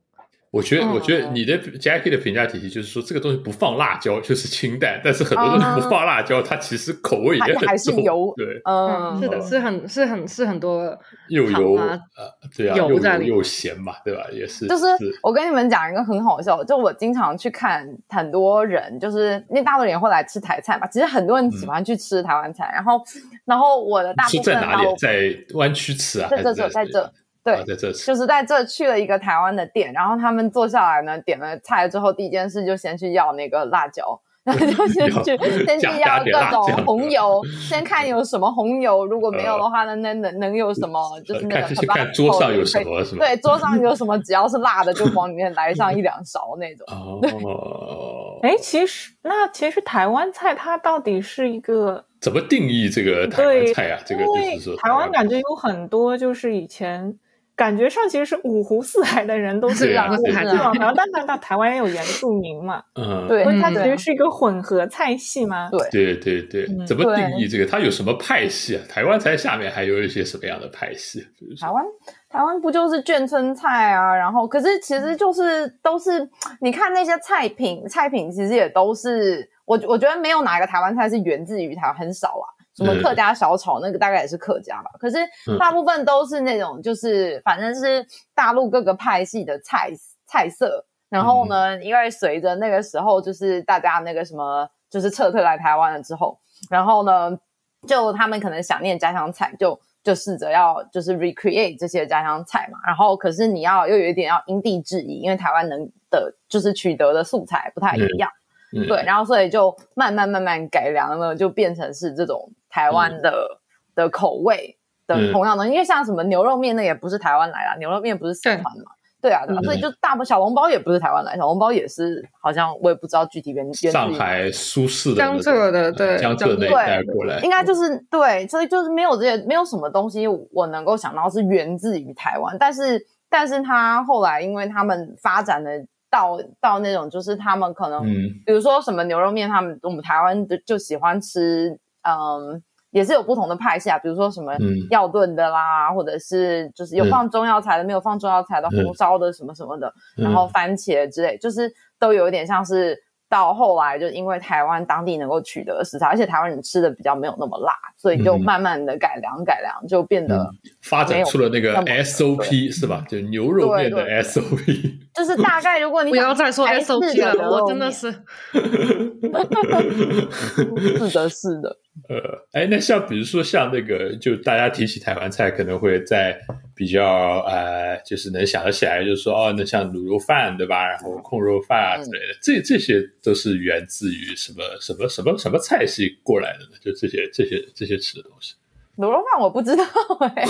我觉得，嗯我觉得你的 Jackie 的评价体系就是说，这个东西不放辣椒就是清淡，但是很多东西不放辣椒，它其实口味也还还很重，是油对，嗯，是的，是很是很是很多又油糖啊呃，对啊，又油又咸嘛，对吧？也是，就是我跟你们讲一个很好笑，就我经常去看很多人，就是因为大陆人也会来吃台菜嘛，其实很多人喜欢去吃台湾菜，然后然后我的大部是在哪里分？在湾区吃啊？在这在这，对啊，在这，就是在这去了一个台湾的店，然后他们坐下来呢，点了菜之后，第一件事就先去要那个辣椒，然 后就 先去先去要各种红油，先看有什么红油，如果没有的话呢，那能能有什么？就是那个看先看桌上有什么是吗？对，桌上有什么，只要是辣的就往里面来上一两勺那种。哦，哎，其实那其实台湾菜它到底是一个怎么定义这个台湾对菜啊？这个因为就是说，台湾感觉有很多就是以前感觉上其实是五湖四海的人都是对啊往对啊是往台湾，但但但台湾也有原住民嘛，嗯，对所以它嗯其实是一个混合菜系嘛。对对对对，嗯怎么定义这个？它有什么派系啊？台湾菜下面还有一些什么样的派系？台湾台湾不就是眷村菜啊？然后可是其实就是都是你看那些菜品，菜品其实也都是我我觉得没有哪个台湾菜是源自于台湾，很少啊。什么嗯。客家小炒那个大概也是客家吧，可是嗯。大部分都是那种就是反正是大陆各个派系的菜菜色。然后呢，因为随着那个时候就是大家那个什么就是撤退来台湾了之后，然后呢，就他们可能想念家乡菜，就就试着要就是 recreate 这些家乡菜嘛。然后可是你要又有一点要因地制宜，因为台湾能的就是取得的素材不太一样，嗯对，然后所以就慢慢慢慢改良了，就变成是这种台湾的、的口味的嗯。同样的，因为像什么牛肉面那也不是台湾来的，牛肉面不是四川嘛。对。啊，对啊，嗯。所以就大部小笼包也不是台湾来，小笼包也是好像我也不知道具体原上海苏式的江浙的对江浙那一带过来，应该就是对，所以就是没有这些，没有什么东西我能够想到是源自于台湾，但是但是他后来因为他们发展的到到那种就是他们可能，嗯。比如说什么牛肉面，他们我们台湾就就喜欢吃，嗯。也是有不同的派系啊，比如说什么嗯。药炖的啦，或者是就是有放中药材的，没有放中药材的，红烧的什么什么的，嗯。然后番茄之类，就是都有一点像是到后来，就因为台湾当地能够取得食材，而且台湾人吃的比较没有那么辣，所以就嗯慢慢的改良改良，就变得发展出了那个 SOP 是吧？就牛肉面的对对 SOP。就是大概如果你 不要再说 SOP 了，的我真的面是 是的，是的，呃，哎，那像比如说像那个，就大家提起台湾菜，可能会在比较呃，就是能想得起来，就是说哦，那像卤肉饭对吧？然后控肉饭啊之类的，这这些都是源自于什么什么什么什么菜系过来的呢？就这些这些这些吃的东西。卤肉饭我不知道哎、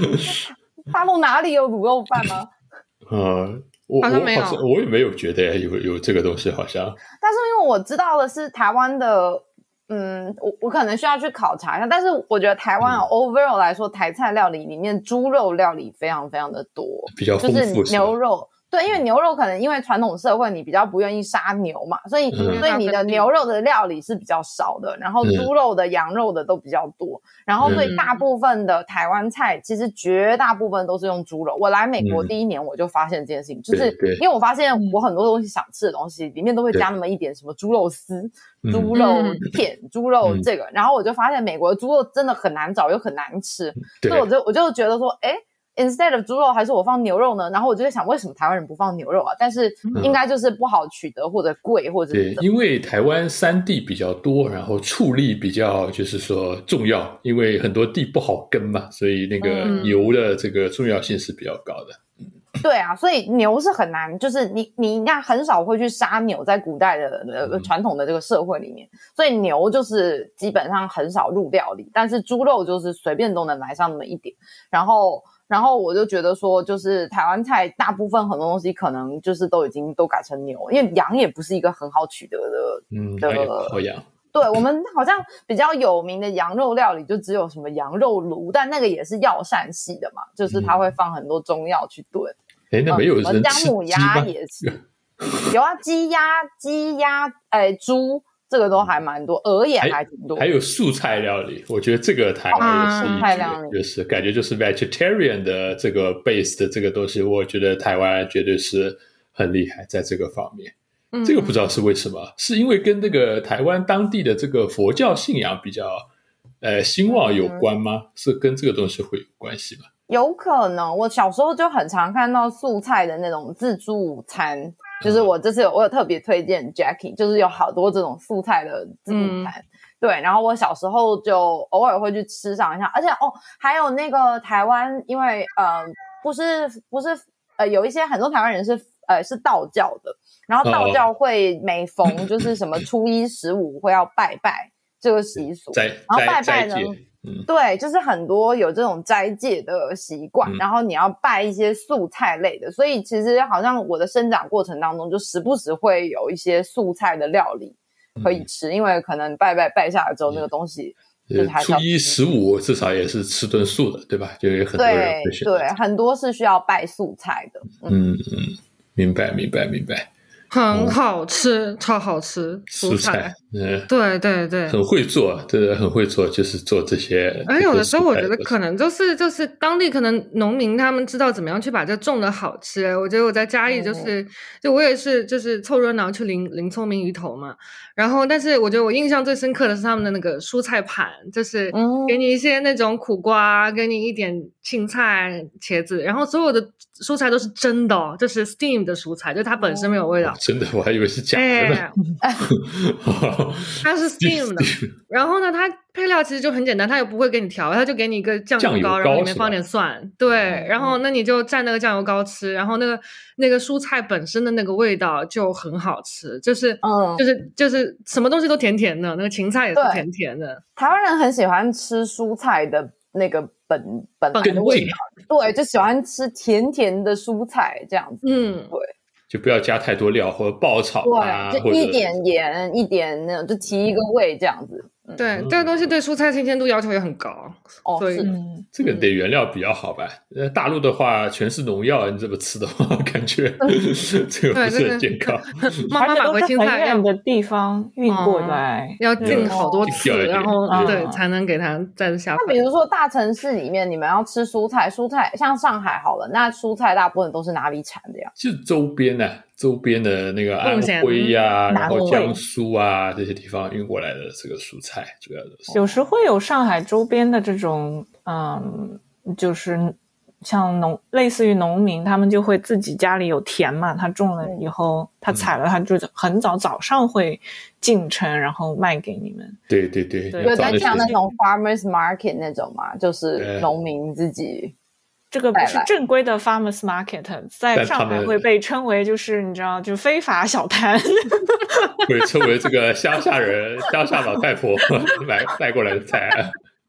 大陆哪里有卤肉饭吗？嗯，我我好像没有好像我也没有觉得有有这个东西，好像但是因为我知道的是台湾的，嗯，我我可能需要去考察一下。但是我觉得台湾、嗯 overall 来说，台菜料理里面猪肉料理非常非常的多，比较就是牛肉。对，因为牛肉可能因为传统社会你比较不愿意杀牛嘛，所以、嗯。所以你的牛肉的料理是比较少的，然后嗯。猪肉的、羊肉的都比较多，然后所以嗯。大部分的台湾菜其实绝大部分都是用猪肉。我来美国嗯。第一年我就发现这件事情，就是因为我发现我很多东西想吃的东西里面都会加那么一点什么猪肉丝、嗯。猪肉嗯。片、猪肉嗯。这个，然后我就发现美国的猪肉真的很难找又很难吃，所以我就我就觉得说，哎，instead of 猪肉还是我放牛肉呢？然后我就在想，为什么台湾人不放牛肉啊？但是应该就是不好取得或者贵或者因为台湾山地比较多，然后畜力比较就是说重要，因为很多地不好耕嘛，所以那个嗯牛的这个重要性是比较高的。对啊，所以牛是很难，就是你你应该很少会去杀牛，在古代的呃嗯传统的这个社会里面，所以牛就是基本上很少入料理，但是猪肉就是随便都能来上那么一点，然后。然后我就觉得说，就是台湾菜大部分很多东西可能就是都已经都改成牛，因为羊也不是一个很好取得的嗯，的还有好养，对我们好像比较有名的羊肉料理，就只有什么羊肉炉，但那个也是药膳系的嘛，就是它会放很多中药去炖。哎，那没有嗯什么姜母鸭？也是，有啊，鸡鸭、鸡鸭，哎，猪这个都还蛮多，鹅也还挺多。还有素菜料理，我觉得这个台湾也是啊一素菜料理绝，就是感觉就是 vegetarian 的这个 base 的这个东西，我觉得台湾绝对是很厉害在这个方面。嗯这个不知道是为什么，是因为跟那个台湾当地的这个佛教信仰比较呃兴旺有关吗？是跟这个东西会有关系吗？有可能，我小时候就很常看到素菜的那种自助午餐，就是我这次有我有特别推荐 Jackie，就是有好多这种素菜的自助餐。对，然后我小时候就偶尔会去吃上一下，而且哦，还有那个台湾，因为呃，不是不是呃，有一些很多台湾人是呃是道教的，然后道教会每逢就是什么初一十五会要拜拜这个习俗，斋然后拜拜呢嗯。对，就是很多有这种斋戒的习惯，嗯。然后你要拜一些素菜类的，所以其实好像我的生长过程当中，就时不时会有一些素菜的料理可以吃，因为可能拜拜拜下来之后，那个东西就是呃还一十五至少也是吃顿素的，对吧？就有很多人对很多是需要拜素菜的。嗯，嗯嗯，明白明白明白，很好吃，超好吃，蔬菜，嗯，对对对，很会做，真的很会做，就是做这些。而有的时候我觉得可能就是就是当地可能农民他们知道怎么样去把这种的好吃。我觉得我在嘉义就是、就我也是就是凑热闹去淋淋聪明鱼头嘛，然后但是我觉得我印象最深刻的是他们的那个蔬菜盘，就是嗯给你一些那种苦瓜，给你一点青菜、茄子，然后所有的蔬菜都是真的哦，就是 steam 的蔬菜，就它本身没有味道。真的，我还以为是假的呢。哎，它是 steam 的。然后呢，它配料其实就很简单，它也不会给你调，它就给你一个酱油膏，然后里面放点蒜，对，然后那你就蘸那个酱油膏吃，然后那个那个蔬菜本身的那个味道就很好吃，就是嗯就是就是什么东西都甜甜的，那个芹菜也是甜甜的。台湾人很喜欢吃蔬菜的那个本本来的味道，对，就喜欢吃甜甜的蔬菜这样子。嗯，对就不要加太多料或者爆炒啊，对，就一点盐，一点那种，就提一个味这样子。嗯，对，这个东西对蔬菜新鲜度要求也很高，哦，所以这个得原料比较好吧？呃，大陆的话全是农药，你这么吃的话，感觉 这个不是很健康。妈妈买回青菜要远的地方运过来，要进好多次进掉一，点然后嗯对才能给它再下饭那比。如说大城市里面，你们要吃蔬菜，蔬菜像上海好了，那蔬菜大部分都是哪里产的呀？就周边呢、周边的那个安徽呀、然后江苏啊这些地方运过来的这个蔬菜，主要都是。有时会有上海周边的这种，嗯，就是像农类似于农民，他们就会自己家里有田嘛，他种了以后，他采了，他就很早早上会进城，然后卖给你们。对对对，对有要找那些在像那种 farmers market 那种嘛，就是农民自己。这个不是正规的 farmers market，在上海会被称为就是你知道，就非法小摊。会称为这个乡下人、乡下老太婆买带过来的菜。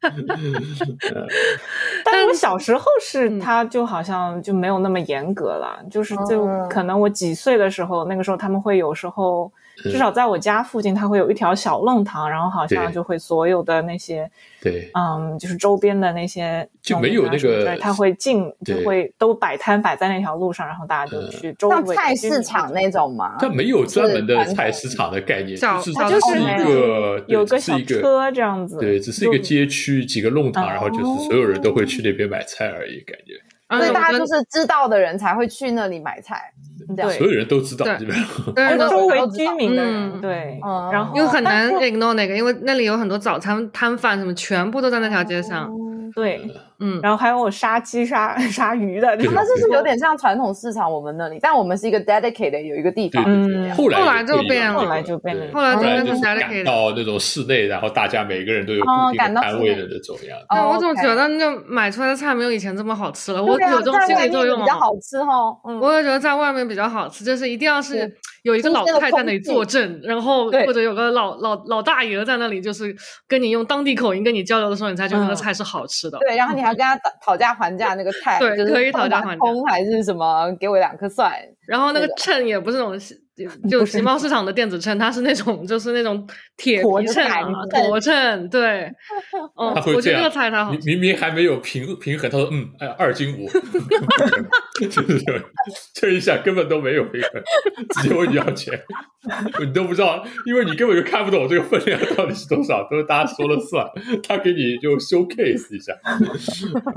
但我小时候是，嗯他就好像就没有那么严格了，就是就嗯可能我几岁的时候，那个时候他们会有时候，嗯至少在我家附近，它会有一条小弄堂，然后好像就会所有的那些，对，嗯，就是周边的那些就没有那个什么的他会进，就会都摆摊摆在那条路上，然后大家就嗯去周像围菜市场那种嘛？它没有专门的菜市场的概念，小就是一的个有个小车这样子，对，只是一个街区几个弄堂，哦然后就是所有人都会去那边买菜而已，感觉所以大家就是知道的人才会去那里买菜，对所有人都知道，对。基本上。对都周围都知道。居民的对，嗯。然后因为很难 ignore 那个，因为那里有很多早餐摊贩什么，全部都在那条街上。对，嗯，然后还有杀鸡、杀 杀鱼的，他们就是有点像传统市场我们那里？但我们是一个 dedicated 有一个地方对是这样。后来后来就变了后来就变了后来就变成后来就是 dedicated 到那种室内，然后大家每个人都有固哦定的摊位的那种样子。对，哦我总觉得那个买出来的菜没有以前这么好吃了。我有这种在心理作用比较好吃哦。嗯，我也觉得在外面比较好吃，就是一定要是是有一个老太在那里坐镇，然后或者有个老老老大爷在那里，就是跟你用当地口音跟你交流的时候，你才觉得那个嗯菜是好吃的。对，然后你还 跟他讨讨价还价，那个菜对就是可以讨价还价空还是什么？给我两颗蒜。然后那个秤也不是那种就 集贸市场的电子秤，它是那种就是那种铁皮秤啊秤活秤，对，嗯他，会这样我觉得这个菜它好吃。明明明还没有平平衡，他说嗯，哎，二斤五，就是这一下根本都没有平衡，直接问你要钱，你都不知道，因为你根本就看不懂这个分量到底是多少，都是大家说了算，他给你就 showcase 一下，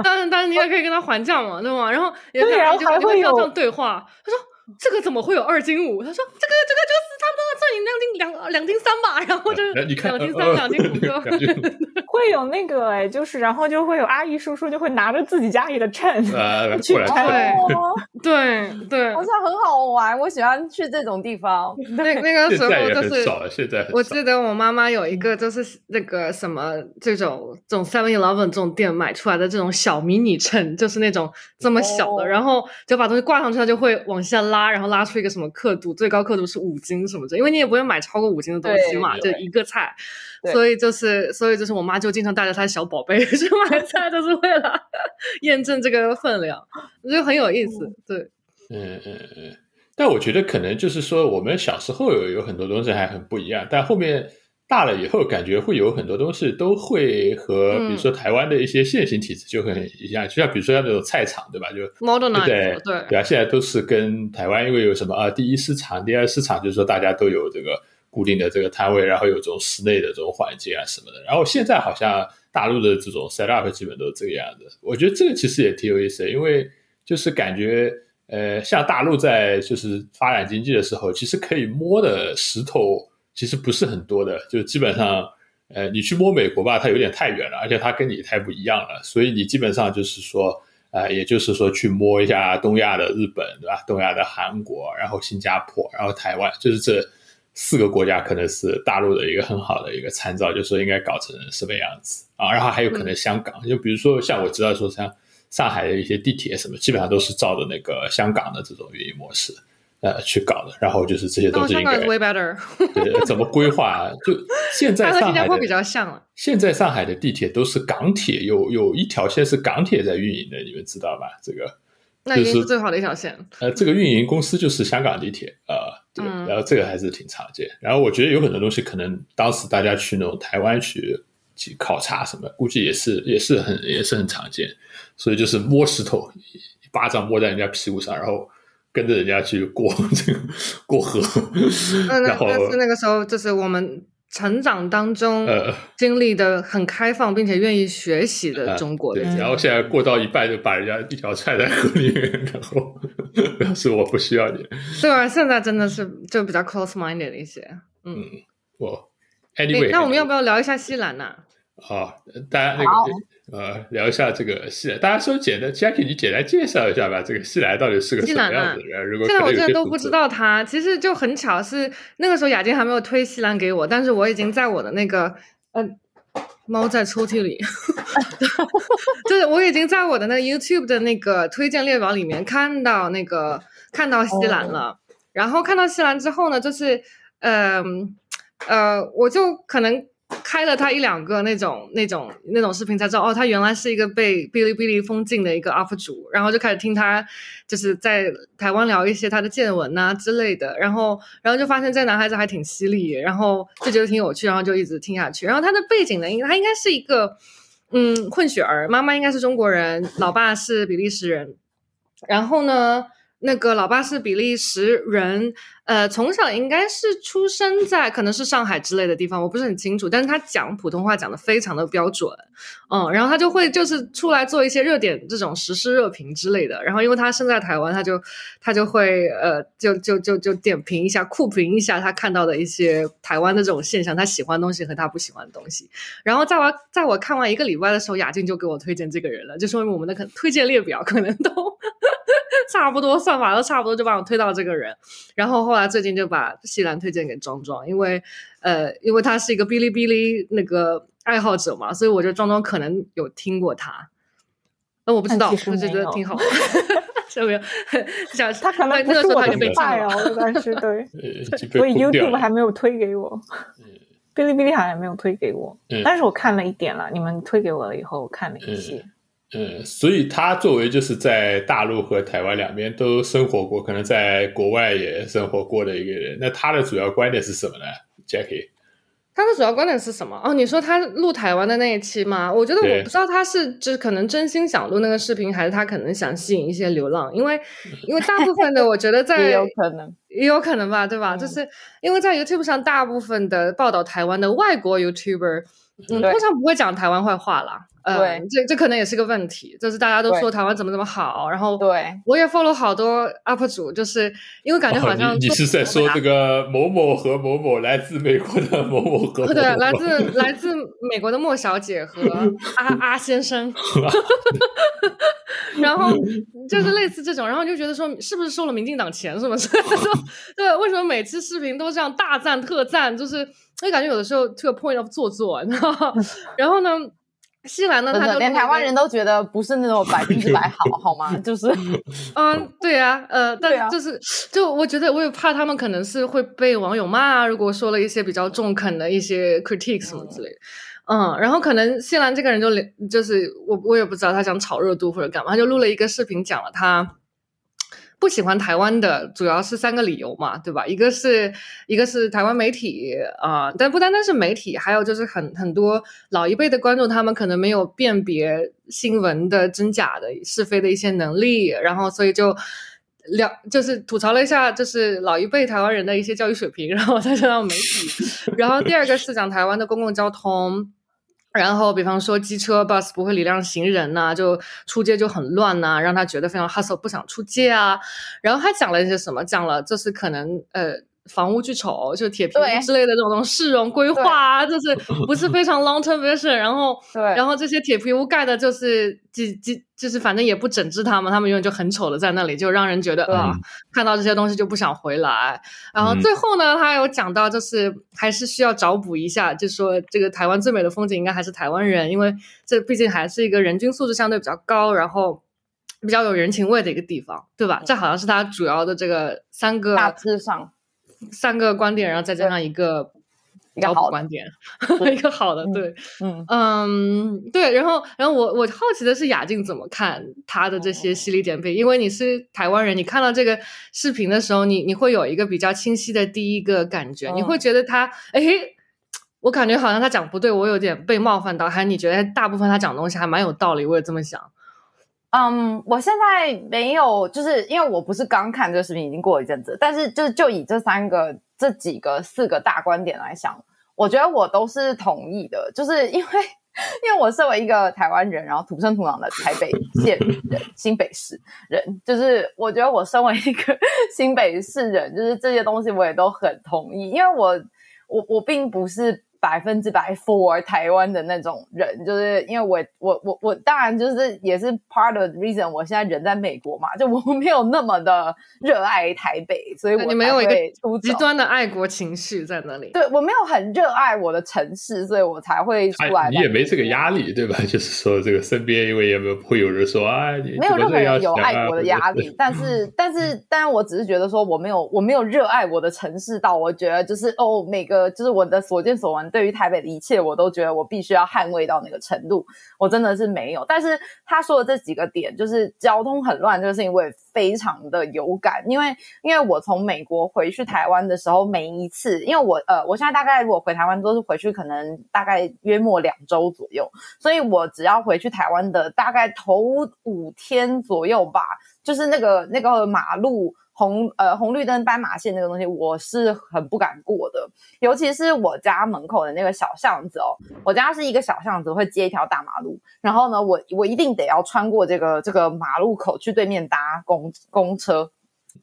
但是但是你也可以跟他还价嘛，对吗？然后也可以会有要这样对话。他说这个怎么会有二斤五？他说这个这个就是差不多算你两斤两两斤三吧，然后就两斤呃三两斤五 会有那个哎，就是然后就会有阿姨叔叔就会拿着自己家里的秤，呃去过来看对哦，对对。好，像很好玩，我喜欢去这种地方。那那个时候就是很少了，现在很少。我记得我妈妈有一个就是那个什么这种这种 Seven Eleven 这种店买出来的这种小迷你秤，就是那种这么小的，哦。然后就把东西挂上去，它就会往下拉，然后拉出一个什么刻度，最高刻度是五斤什么的，因为你也不会买超过五斤的东西嘛，就一个菜，对所以就是所以就是我妈就经常带着她的小宝贝 去买菜，就是为了 验证这个分量，我觉得很有意思，对。嗯嗯嗯，但我觉得可能就是说，我们小时候有有很多东西还很不一样，但后面大了以后，感觉会有很多东西都会和嗯比如说台湾的一些现行体制就很一样，就像比如说像那种菜场，对吧？就 modernize 对对对啊，现在都是跟台湾因为有什么啊，第一市场、第二市场，就是说大家都有这个固定的这个摊位，然后有这种室内的这种环境啊什么的。然后现在好像大陆的这种 set up 基本都是这个样子。我觉得这个其实也挺有意思的，因为就是感觉呃，像大陆在就是发展经济的时候，其实可以摸的石头其实不是很多的，就基本上。呃，你去摸美国吧，它有点太远了，而且它跟你太不一样了，所以你基本上就是说，呃，也就是说去摸一下东亚的日本，对吧？东亚的韩国，然后新加坡，然后台湾，就是这四个国家可能是大陆的一个很好的一个参照，就是说应该搞成什么样子啊？然后还有可能香港，就比如说像我知道说像上海的一些地铁什么，基本上都是照着那个香港的这种运营模式。呃，去搞的，然后就是这些东西应该 way better，对，怎么规划？就现在上海比较像了。现在上海的地铁都是港铁，有有一条线是港铁在运营的，你们知道吧？这个那已经是最好的一条线。呃，这个运营公司就是香港地铁，呃，对，然后这个还是挺常见。然后我觉得有很多东西，可能当时大家去那种台湾去去考察什么，估计也是也是很也是很常见。所以就是摸石头，一巴掌摸在人家屁股上，然后。跟着人家去过 这个过河，然后但是那个时候就是我们成长当中经历的很开放并且愿意学习的中国。人，然后现在过到一半就把人家一条踹在河里面，然后 表示我不需要你。对啊，现在真的是就比较 close minded 一些。嗯，我 anyway，那我们要不要聊一下西兰呢？好，大家那个。呃，聊一下这个西兰，大家说简单，Jackie，你简单介绍一下吧。这个西兰到底是个什么样子的人？如果现在我真的都不知道他，其实就很巧，是那个时候雅静还没有推西兰给我，但是我已经在我的那个呃猫在抽屉里，就是我已经在我的那个 YouTube 的那个推荐列表里面看到那个看到西兰了。然后看到西兰之后呢，就是呃呃，我就可能。开了他一两个那种那种那种视频才知道哦，他原来是一个被哔哩哔哩封禁的一个 UP 主，然后就开始听他就是在台湾聊一些他的见闻呐之类的，然后然后就发现这男孩子还挺犀利，然后就觉得挺有趣，然后就一直听下去。然后他的背景呢，应他应该是一个嗯混血儿，妈妈应该是中国人，老爸是比利时人，然后呢。那个老爸是比利时人，呃，从小应该是出生在可能是上海之类的地方，我不是很清楚。但是他讲普通话讲的非常的标准，嗯，然后他就会就是出来做一些热点这种时事热评之类的。然后因为他生在台湾，他就他就会呃，就就就就点评一下、酷评一下他看到的一些台湾的这种现象，他喜欢东西和他不喜欢的东西。然后在我在我看完一个礼拜的时候，雅静就给我推荐这个人了，就说明我们的可推荐列表可能都。差不多算法都差不多，就把我推到这个人。然后后来最近就把西兰推荐给庄庄，因为呃，因为他是一个哔哩哔哩那个爱好者嘛，所以我觉得庄庄可能有听过他。那我不知道，我觉得挺好。有没有？他可能不是我的菜哦，但是对，所以 YouTube 还没有推给我，哔哩哔哩好像没有推给我，但是我看了一点了。你们推给我了以后，我看了一些。嗯，所以他作为就是在大陆和台湾两边都生活过，可能在国外也生活过的一个人，那他的主要观点是什么呢？Jackie，他的主要观点是什么？哦，你说他录台湾的那一期吗？我觉得我不知道他是就是可能真心想录那个视频，还是他可能想吸引一些流浪，因为因为大部分的我觉得在 也有可能也有可能吧，对吧？就是因为在 YouTube 上大部分的报道台湾的外国 YouTuber，嗯，通常不会讲台湾坏话啦。呃，对。这这可能也是个问题，就是大家都说台湾怎么怎么好，然后对。我也 follow 好多 UP 主，就是因为感觉好像你是在说这个某某和某某来自美国的 某某和 对，来自来自美国的莫小姐和 阿阿先生，然后就是类似这种，然后就觉得说是不是收了民进党钱什么之类的，对，为什么每次视频都这样大赞特赞，就是就感觉有的时候 to a point of 做作，你知道然后呢？西兰呢？他连台湾人都觉得不是那种百分之百好，好吗？就是，嗯，对呀，呃，但就是，就我觉得，我也怕他们可能是会被网友骂，如果说了一些比较中肯的一些 critique 什么之类的，嗯，然后可能西兰这个人就连，就是我我也不知道他想炒热度或者干嘛，他就录了一个视频讲了他。不喜欢台湾的主要是三个理由嘛，对吧？一个是一个是台湾媒体啊，但不单单是媒体，还有就是很很多老一辈的观众，他们可能没有辨别新闻的真假的是非的一些能力，然后所以就聊就是吐槽了一下，就是老一辈台湾人的一些教育水平，然后再加上媒体，然后第二个是讲台湾的公共交通。然后，比方说机车 bus 不会礼让行人呐，就出街就很乱呐，让他觉得非常 hustle，不想出街啊。然后他讲了一些什么？讲了就是可能呃，房屋巨丑，就铁皮屋之类的这种东西市容规划啊，就是 不是非常 long term vision。然后，对然后这些铁皮屋盖的就是几几，就是反正也不整治他们，他们永远就很丑的在那里，就让人觉得啊、嗯看到这些东西就不想回来。然后嗯最后呢，他有讲到，就是还是需要找补一下，就说这个台湾最美的风景应该还是台湾人，因为这毕竟还是一个人均素质相对比较高，然后比较有人情味的一个地方，对吧？这好像是他主要的这个三个大致上三个观点，然后再加上一个找补 一个好的观点，一个好的，嗯对，嗯，嗯，对，然后，然后我我好奇的是雅静怎么看他的这些犀利点评，因为你是台湾人，你看到这个视频的时候，你你会有一个比较清晰的第一个感觉，你嗯。会觉得他，哎，我感觉好像他讲不对，我有点被冒犯到，还你觉得大部分他讲的东西还蛮有道理，我也这么想。嗯，我现在没有，就是因为我不是刚看这个视频，已经过了一阵子，但是就就以这三个、这几个、四个大观点来想，我觉得我都是同意的，就是因为因为我身为一个台湾人，然后土生土长的台北县人、新北市人，就是我觉得我身为一个 新北市人，就是这些东西我也都很同意，因为我我我并不是百分之百 for 台湾的那种人，就是因为我我我我当然就是也是 part of the reason 我现在人在美国嘛，就我没有那么的热爱台北，所以我你没有一个。极端的爱国情绪在那里。对我没有很热爱我的城市，所以我才会出来。哎，你也没这个压力，对吧？就是说，这个身边因为也没有会有人说啊，你没有任何人有啊爱国的压力，但是 但是但是我只是觉得说我没有我没有热爱我的城市到我觉得就是哦每个就是我的所见所闻对于台北的一切我都觉得我必须要捍卫到那个程度，我真的是没有。但是他说的这几个点就是交通很乱这个事情，我也非常的有感，因为因为我从美国回去台湾的时候，每一次因为我呃我现在大概如果回台湾都是回去可能大概约莫两周左右，所以我只要回去台湾的大概头五天左右吧，就是那个那个马路红呃红绿灯斑马线那个东西，我是很不敢过的。尤其是我家门口的那个小巷子哦，我家是一个小巷子，会接一条大马路，然后呢，我我一定得要穿过这个这个马路口去对面搭公公车。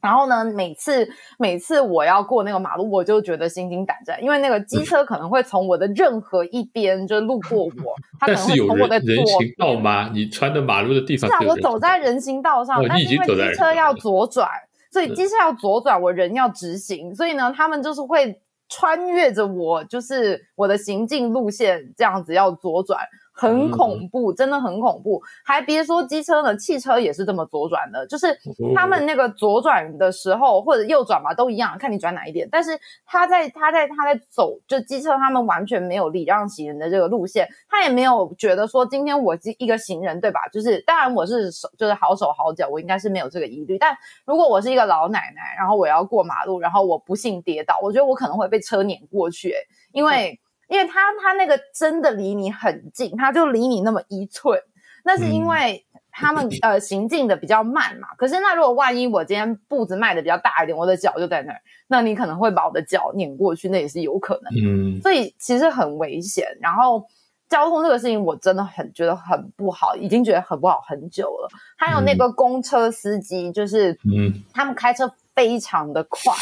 然后呢，每次每次我要过那个马路，我就觉得心惊胆战，因为那个机车可能会从我的任何一边就路过我，它可能有会从我的左人人行道吗？你穿的马路的地方是啊，我走在人行道上，但是因为机车要左转，所以是机车要左转，我人要直行，所以呢，他们就是会穿越着我，就是我的行进路线这样子要左转。很嗯恐怖，真的很恐怖。还别说机车呢，汽车也是这么左转的，就是哦他们那个左转的时候或者右转嘛，都一样，看你转哪一点。但是他在他在他在走，就机车他们完全没有礼让行人的这个路线，他也没有觉得说今天我是一个行人，对吧？就是当然我是手就是好手好脚，我应该是没有这个疑虑。但如果我是一个老奶奶，然后我要过马路，然后我不幸跌倒，我觉得我可能会被车碾过去、欸，因为。因为他他那个真的离你很近，他就离你那么一寸，那是因为他们、呃行进的比较慢嘛。可是那如果万一我今天步子迈的比较大一点，我的脚就在那儿，那你可能会把我的脚碾过去，那也是有可能。嗯，所以其实很危险。然后交通这个事情，我真的很觉得很不好，已经觉得很不好很久了。还有那个公车司机，就是嗯他们开车非常的快，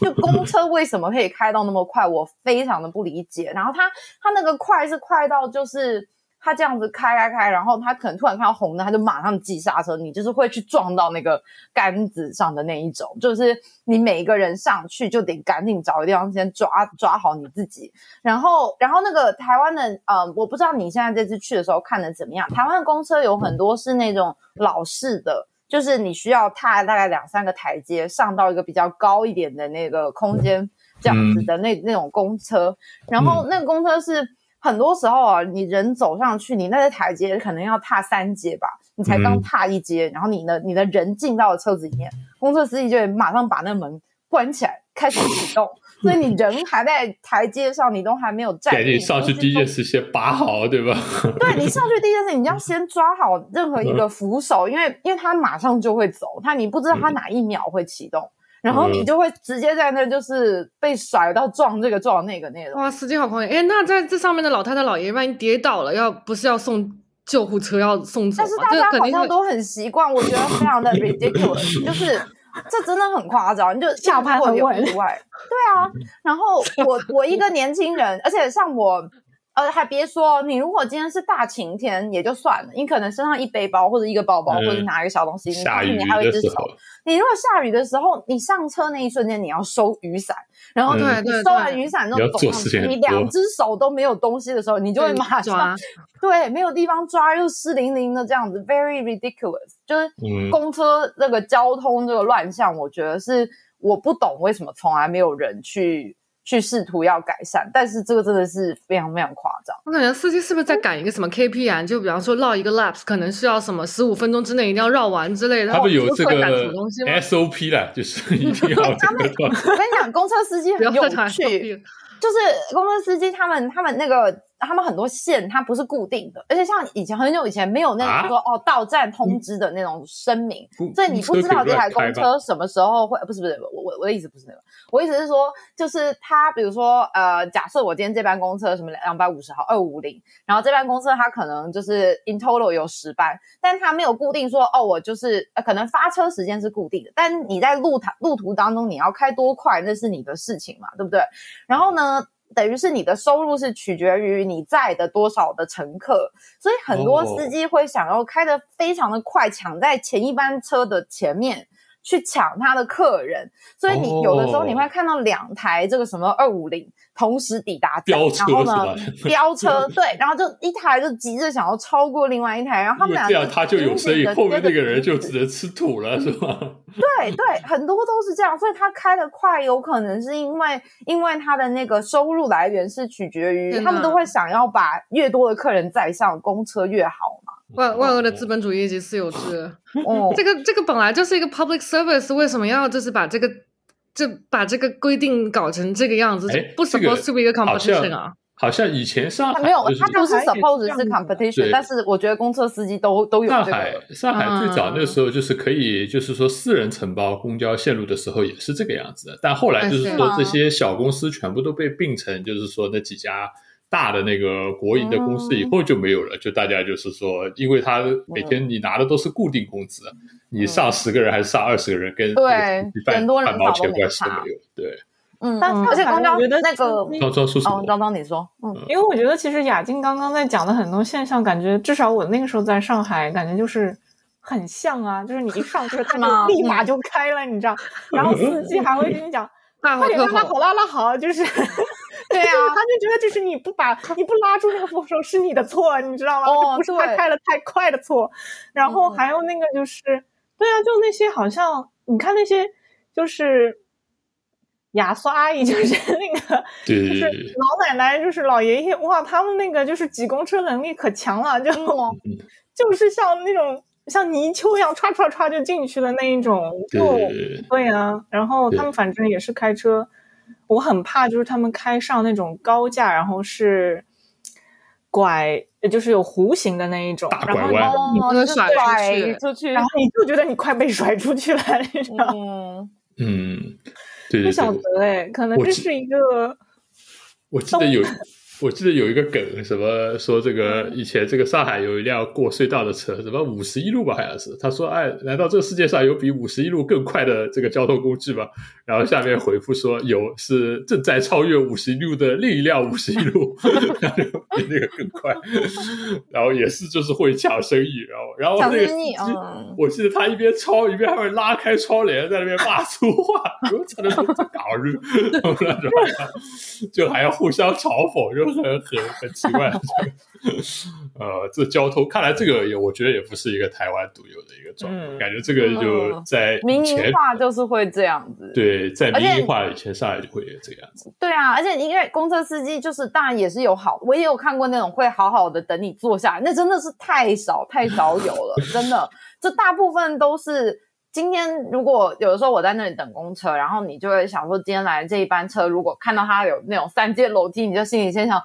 就公车为什么可以开到那么快，我非常的不理解。然后他他那个快是快到就是。他这样子开开开，然后他可能突然看到红灯，他就马上急刹车，你就是会去撞到那个杆子上的那一种，就是你每一个人上去就得赶紧找个地方先抓抓好你自己。然后，然后那个台湾的，呃，我不知道你现在这次去的时候看的怎么样。台湾的公车有很多是那种老式的，就是你需要踏大概两三个台阶上到一个比较高一点的那个空间，这样子的那、那种公车。然后那个公车是。很多时候啊，你人走上去，你那个台阶可能要踏三阶吧，你才刚踏一阶，然后你的你的人进到了车子里面，公车司机就会马上把那门关起来，开始启动，所以你人还在台阶上，你都还没有站定，赶紧上去第一件事先把好，对吧？对你上去第一件事，你要先抓好任何一个扶手，因为因为他马上就会走，他你不知道他哪一秒会启动。然后你就会直接在那，就是被甩到撞这个撞那个那种。哇，司机好狂野！哎，那在这上面的老太太、老爷爷万一跌倒了，要不是要送救护车，要送走？但是大家好像都很习惯，我觉得非常的 ridiculous，就是这真的很夸张，你就下班很稳意外。对啊，然后我我一个年轻人，而且像我。呃，还别说，你如果今天是大晴天也就算了，你可能身上一背包或者一个包包，或者拿一个小东西，你发现你还有一只手。你如果下雨的时候，你上车那一瞬间你要收雨伞，然后你收完雨伞之后走上去，你两只手都没有东西的时候，你就会马上对没有地方抓，又湿淋淋的这样子，very ridiculous。就是公车那个交通这个乱象，我觉得是我不懂为什么从来没有人去。去试图要改善，但是这个真的是非常非常夸张。我感觉司机是不是在赶一个什么 KPI？就比方说绕一个 laps，可能需要什么十五分钟之内一定要绕完之类的。他们有这个 SOP 的，就是一定要。他们，我跟你讲，公车司机很有趣。就是公车司机，他们他们那个，他们很多线它不是固定的，而且像以前很久以前没有那种说哦到站通知的那种声明，所以你不知道这台公车什么时候会，不是不是，我的意思不是那个，我意思是说，就是他比如说呃，假设我今天这班公车什么两百五十号二五零，然后这班公车它可能就是 in total 有十班，但它没有固定说哦，我就是呃可能发车时间是固定的，但你在路途路途当中你要开多快那是你的事情嘛，对不对？然后呢？等于是你的收入是取决于你在的多少的乘客，所以很多司机会想要开的非常的快，抢在前一班车的前面。去抢他的客人，所以你有的时候你会看到两台这个什么二五零同时抵达站，然后呢飙车，对，然后就一台就急着想要超过另外一台，然后他们俩这样他就有生意，后面那个人就只能吃土了，是吧？对对，很多都是这样，所以他开的快，有可能是因为因为他的那个收入来源是取决于他们都会想要把越多的客人载上公车越好嘛。万万恶的资本主义及私有制，哦，这个这个本来就是一个 public service，为什么要就是把这个就把这个规定搞成这个样子？不 supposed to be a competition 啊？好像以前上海没有，它不是 suppose 是 competition，但是我觉得公车司机都都有上海上海最早那时候就是可以，就是说私人承包公交线路的时候也是这个样子的，但后来就是说这些小公司全部都被并成，就是说那几家。大的那个国营的公司以后就没有了，就大家就是说，因为他每天你拿的都是固定工资，你上十个人还是上二十个人，跟对很多人毛钱关系都没有。对，嗯，但而且公交那个张张叔叔，张张你说，嗯，因为我觉得其实雅静刚刚在讲的很多现象，感觉至少我那个时候在上海，感觉就是很像啊，就是你一上车，他就 立马就开了，你知道，然后司机还会跟你讲，快点拉拉好，拉拉好，就是。对啊，他就觉得就是你不把你不拉住那个扶手是你的错，你知道吗？哦，不是他开的太快的错。然后还有那个就是，对啊，就那些好像你看那些就是牙刷阿姨，就是那个，就是老奶奶，就是老爷爷，哇，他们那个就是挤公车能力可强了，就就是像那种像泥鳅一样唰唰唰就进去的那一种。对对啊，然后他们反正也是开车。我很怕，就是他们开上那种高架，然后是拐，就是有弧形的那一种，然后你不能甩出去，然后你就觉得你快被甩出去了那种。嗯嗯，对对对，不晓得哎，可能这是一个，我记得有。我记得有一个梗，什么说这个以前这个上海有一辆过隧道的车，什么五十一路吧，好像是。他说：“哎，难道这个世界上有比五十一路更快的这个交通工具吗？”然后下面回复说：“有，是正在超越五十一路的另一辆五十一路，比那个更快。”然后也是就是会抢生意，然后然后那个我记得他一边超一边还会拉开窗帘在那边骂粗话，我操，那搞日，就还要互相嘲讽，就。很很很奇怪，呃，这交通看来这个也我觉得也不是一个台湾独有的一个状况，感觉这个就在民营化就是会这样子。对，在民营化以前，上海就会这样子。对啊，而且因为公车司机就是当然也是有好，我也有看过那种会好好的等你坐下来，那真的是太少太少有了，真的，这大部分都是。今天如果有的时候我在那里等公车，然后你就会想说，今天来这一班车，如果看到它有那种三阶楼梯，你就心里先想，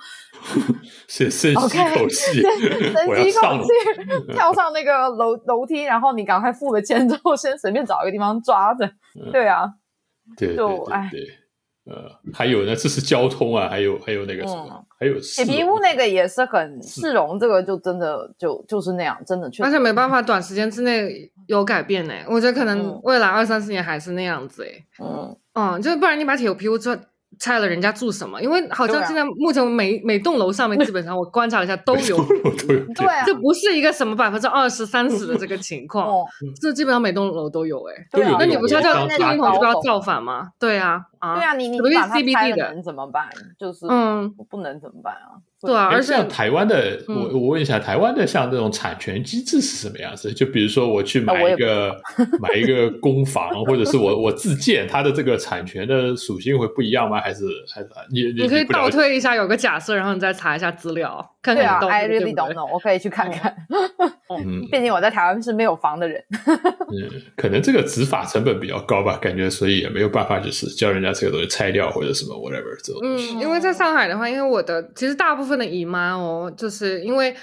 先深吸口气，深 吸口气，跳上那个楼楼梯，然后你赶快付了钱之后，先随便找一个地方抓着。对啊，对，就哎。呃，还有呢，这是交通啊，还有还有那个什么，还有铁皮屋那个也是很市容，这个就真的就就是那样，真的，而且没办法短时间之内有改变呢、我觉得可能嗯。未来二三十年还是那样子哎、嗯，嗯，就是不然你把铁皮屋拆拆了，人家住什么？因为好像现在目前每每栋楼上面基本上我观察了一下都有，这不是一个什么百分之二十三十的这个情况，哦，这基本上每栋楼都有哎、对啊都有那你不是要叫有电力桶就不要造造反吗？对啊，啊，对啊，你你把它 CBD 拆了的能怎么办？就是嗯，不能怎么办啊？对啊，哎而且像台湾的，嗯我我问一下，台湾的像这种产权机制是什么样子？就比如说我去买一个买一个公房，或者是我我自建，它的这个产权的属性会不一样吗？还是还是你你你可以倒推一下，有个假设，然后你再查一下资料，看看对啊，I really 不 don't know，我可以去看看。嗯毕竟我在台湾是没有房的人。嗯，可能这个执法成本比较高吧，感觉所以也没有办法，就是叫人家这个东西拆掉或者什么 whatever 这种。嗯，因为在上海的话，因为我的其实大部分的姨妈哦，就是因为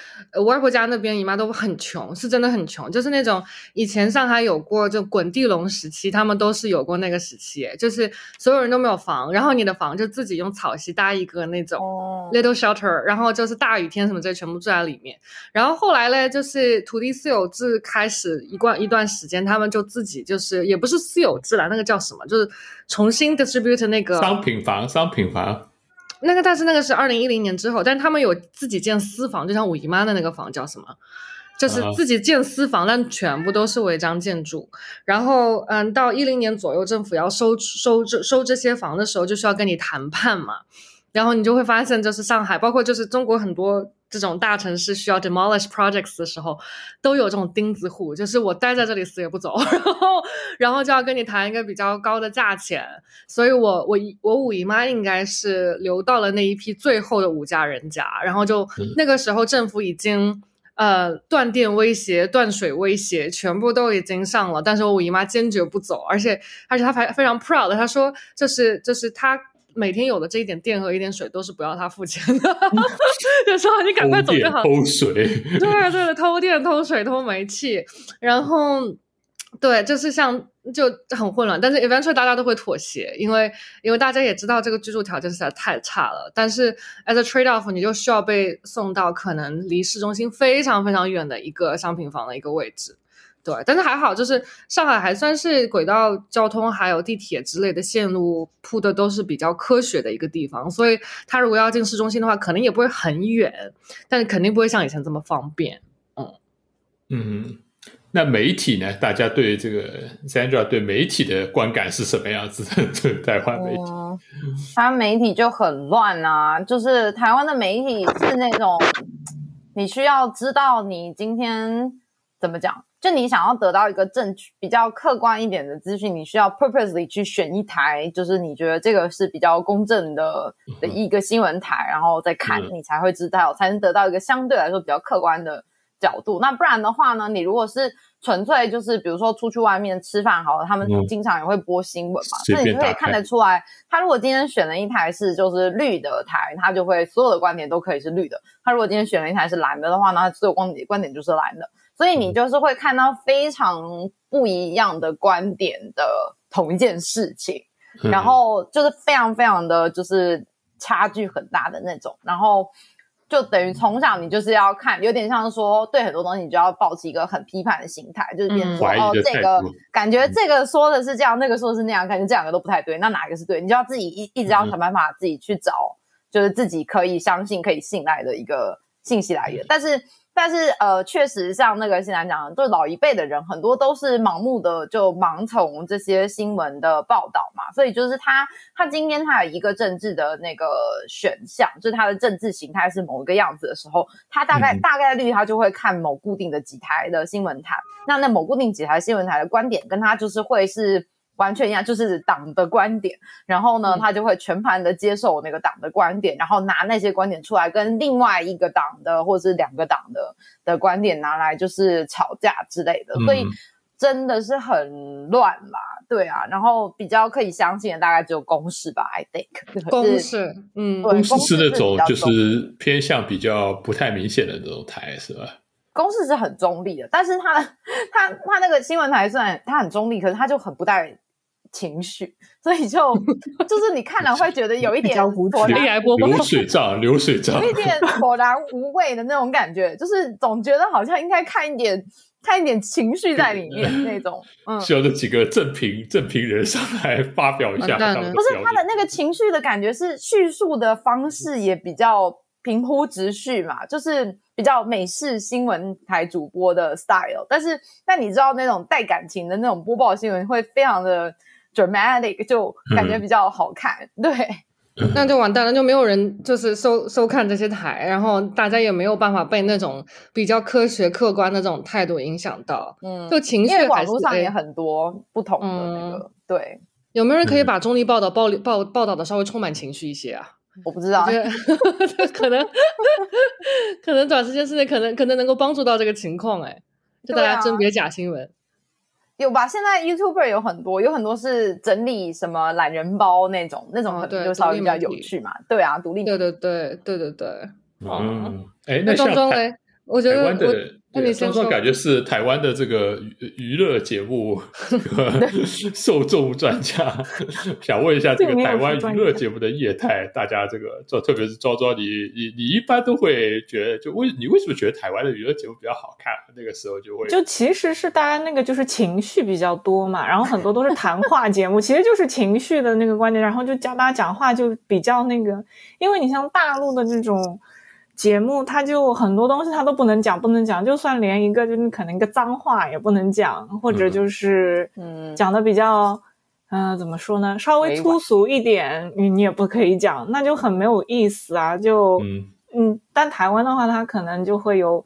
外婆家那边姨妈都很穷，是真的很穷，就是那种以前上海有过就滚地龙时期，他们都是有过那个时期，就是所有人都没有房，然后你的房就自己用草席搭一个那种。哦，little shelter，然后就是大雨天什么这些全部住在里面。然后后来嘞，就是土地私有制开始一段一段时间，他们就自己就是也不是私有制了，那个叫什么？就是重新 distribute 那个商品房，商品房，那个，但是那个是二零一零年之后，但是他们有自己建私房，就像我姨妈的那个房叫什么？就是啊自己建私房，但全部都是违章建筑。然后，嗯，到一零年左右，政府要收收这收这些房的时候，就需要跟你谈判嘛。然后你就会发现，就是上海，包括就是中国很多这种大城市需要 demolish projects 的时候，都有这种钉子户，就是我待在这里死也不走，然后然后就要跟你谈一个比较高的价钱。所以我我姨我五姨妈应该是留到了那一批最后的五家人家，然后就、嗯那个时候政府已经。呃，断电威胁、断水威胁，全部都已经上了，但是我五姨妈坚决不走，而且而且她还非常 proud 的，她说就是就是她每天有的这一点电和一点水都是不要他付钱的，就说你赶快走就好。偷水，对对，偷电、偷水、偷煤气，然后对，就是像就很混乱，但是 eventually 大家都会妥协，因为因为大家也知道这个居住条件实在太差了，但是 as a trade off，你就需要被送到可能离市中心非常非常远的一个商品房的一个位置。对，但是还好，就是上海还算是轨道交通还有地铁之类的线路铺的都是比较科学的一个地方，所以它如果要进市中心的话，可能也不会很远，但是肯定不会像以前这么方便。嗯嗯，那媒体呢？大家对这个 Sandra 对媒体的观感是什么样子的？对 台湾媒体，嗯，台湾媒体就很乱啊，就是台湾的媒体是那种，你需要知道你今天怎么讲，就你想要得到一个正确、比较客观一点的资讯，你需要 purposely 去选一台，就是你觉得这个是比较公正的的一个新闻台，然后再看，嗯你才会知道，才能得到一个相对来说比较客观的角度。那不然的话呢，你如果是纯粹就是比如说出去外面吃饭好了，他们嗯经常也会播新闻嘛，随那你就可以看得出来，他如果今天选了一台是就是绿的台，他就会所有的观点都可以是绿的；他如果今天选了一台是蓝的的话，那他所有观点观点就是蓝的。所以你就是会看到非常不一样的观点的同一件事情。嗯然后就是非常非常的就是差距很大的那种，然后就等于从小你就是要看，有点像说对很多东西你就要保持一个很批判的心态，就是变成哦这个感觉这个说的是这样，那个说的是那样，感觉这两个都不太对，那哪一个是对？你就要自己一一直要想办法自己去找，就是自己可以相信、可以信赖的一个信息来源，但是。但是呃，确实像那个新兰讲的，就是老一辈的人很多都是盲目的就盲从这些新闻的报道嘛，所以就是他他今天他有一个政治的那个选项，就是他的政治形态是某一个样子的时候，他大概、嗯大概率他就会看某固定的几台的新闻台，那那某固定几台新闻台的观点跟他就是会是。完全一样，就是党的观点，然后呢，嗯。他就会全盘的接受那个党的观点，然后拿那些观点出来跟另外一个党的或者是两个党的的观点拿来就是吵架之类的，所以嗯真的是很乱啦，对啊，然后比较可以相信的大概只有公式吧 I think 公是式，嗯，对公式是那种就是偏向比较不太明显的那种台，是吧？公式是很中立的，但是他的他他那个新闻台虽然他很中立，可是他就很不带情绪，所以就就是你看了会觉得有一点 波波流水账，流水账有，一点 索然无味的那种感觉，就是总觉得好像应该看一点看一点情绪在里面 那种。嗯，需要这几个正评正评人上来发表一下不是他的那个情绪的感觉是叙述的方式也比较平铺直叙嘛，就是比较美式新闻台主播的 style。但是，但你知道那种带感情的那种播报新闻会非常的 dramatic，就感觉比较好看。对，那就完蛋了，就没有人就是收收看这些台，然后大家也没有办法被那种比较科学客观的这种态度影响到，嗯，就情绪因为网还是哎络上也很多不同的那个，对，有没有人可以嗯把中立报道报报报道的稍微充满情绪一些啊？我不知道我觉，得 可能可能短时间之内可能可能能够帮助到这个情况，哎，就大家甄别假新闻。有吧？现在 YouTuber 有很多，有很多是整理什么懒人包那种，那种可能就稍微比较有趣嘛。对啊，独立对对对对对对，嗯，哎，那那像台庄庄嘞，我觉得我台湾的，那对你先说感觉是台湾的这个娱娱乐节目 这个受众专家，想问一下这个台湾娱乐节目的业态，大家这个，就特别是庄庄，你你你一般都会觉得，就为你为什么觉得台湾的娱乐节目比较好看？那个时候就会就其实是大家那个就是情绪比较多嘛，然后很多都是谈话节目，其实就是情绪的那个观点，然后就教大家讲话就比较那个，因为你像大陆的这种节目，它就很多东西它都不能讲，不能讲，就算连一个就是可能一个脏话也不能讲，或者就是嗯讲的比较。嗯、怎么说呢？稍微粗俗一点，你你也不可以讲，那就很没有意思啊！就嗯嗯，但台湾的话，它可能就会有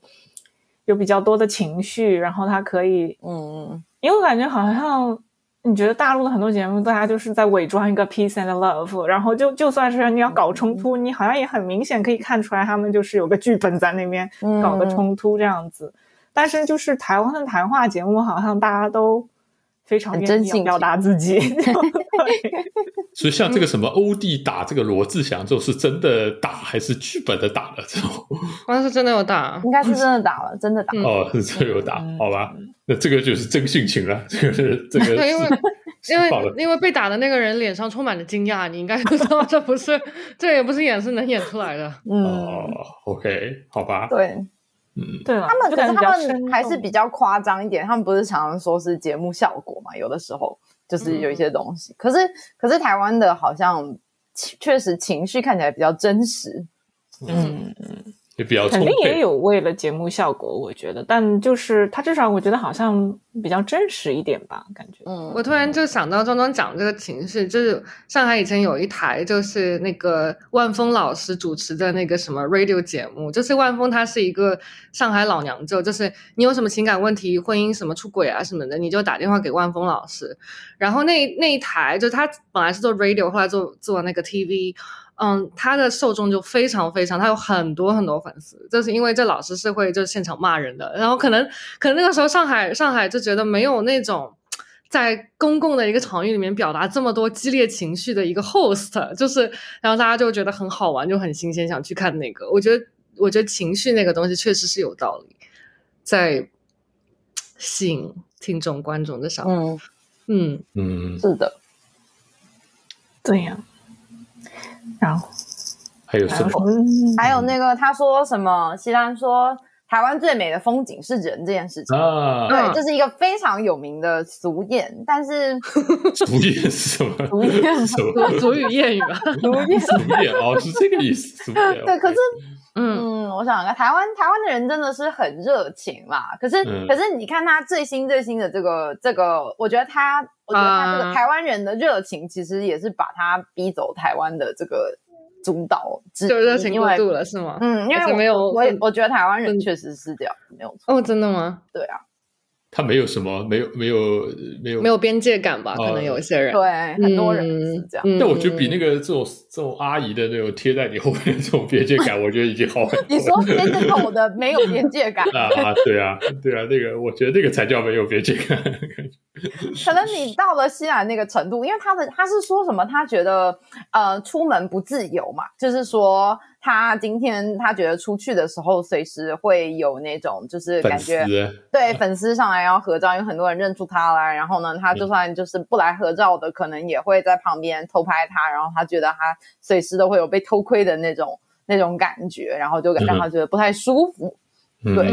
有比较多的情绪，然后它可以，嗯嗯，因为我感觉好像你觉得大陆的很多节目，大家就是在伪装一个 peace and love，然后就就算是你要搞冲突，你好像也很明显可以看出来，他们就是有个剧本在那边嗯搞个冲突这样子。但是就是台湾的谈话节目，好像大家都非常真性意表达自己 所以像这个什么欧弟打这个罗志祥，这种是真的打还是剧本的打了这种？好像是真的有打，应该是真的打了，真的打。嗯哦，是真的有打，嗯好吧？那这个就是真性情了，这个是这个对，因为因为因为被打的那个人脸上充满了惊讶，你应该知道这不是这也不是演是能演出来的。嗯，哦，OK，好吧，对嗯，对了，他们，可是他生们还是比较夸张一点，他们不是常常说是节目效果嘛？有的时候就是有一些东西，可是可是台湾的好像其确实情绪看起来比较真实。嗯。也比较肯。定也有为了节目效果，我觉得，但就是他至少我觉得好像比较真实一点吧，感觉。嗯，我突然就想到庄庄讲这个情绪，就是上海以前有一台就是那个万峰老师主持的那个什么 radio 节目，就是万峰他是一个上海老娘舅，就是你有什么情感问题、婚姻什么出轨啊什么的，你就打电话给万峰老师。然后那那一台就他本来是做 radio，后来做做那个 TV。嗯，他的受众就非常非常，他有很多很多粉丝，就是因为这老师是会就现场骂人的，然后可能可能那个时候上海上海就觉得没有那种在公共的一个场域里面表达这么多激烈情绪的一个 host，就是然后大家就觉得很好玩，就很新鲜，想去看那个。我觉得我觉得情绪那个东西确实是有道理，在吸引听众观众的上，嗯，嗯。嗯，是的，对呀、然后还有什么？还有那个他说什么？西兰说台湾最美的风景是人这件事情。啊，对，嗯这是一个非常有名的俗谚，但是 俗谚是什么？俗谚什么？俗语谚语吧，俗谚，哦，是这个意思。主演对，可是嗯嗯，我想想看，台湾台湾的人真的是很热情啦。可是、嗯可是你看他最新最新的这个这个，我觉得他我觉得他这个啊台湾人的热情，其实也是把他逼走台湾的这个主导之，就热情过度了是吗？嗯，因为我没有我也我觉得台湾人确实是这样，没有错。哦，真的吗？对啊，他没有什么，没有没有没有没有边界感吧？哦可能有一些人，对，很多人是这样。嗯但我觉得比那个这种这种阿姨的那种贴在你后面的这种边界感，我觉得已经好很多。你说边界口的没有边界感，啊啊，对啊，对啊，那个我觉得那个才叫没有边界感。可能你到了西兰那个程度，因为他的他是说什么？他觉得呃出门不自由嘛，就是说他今天他觉得出去的时候，随时会有那种就是感觉对粉丝上来要合照，因为很多人认出他来，然后呢，他就算就是不来合照的，可能也会在旁边偷拍他，然后他觉得他随时都会有被偷窥的那种那种感觉，然后就让他觉得不太舒服。对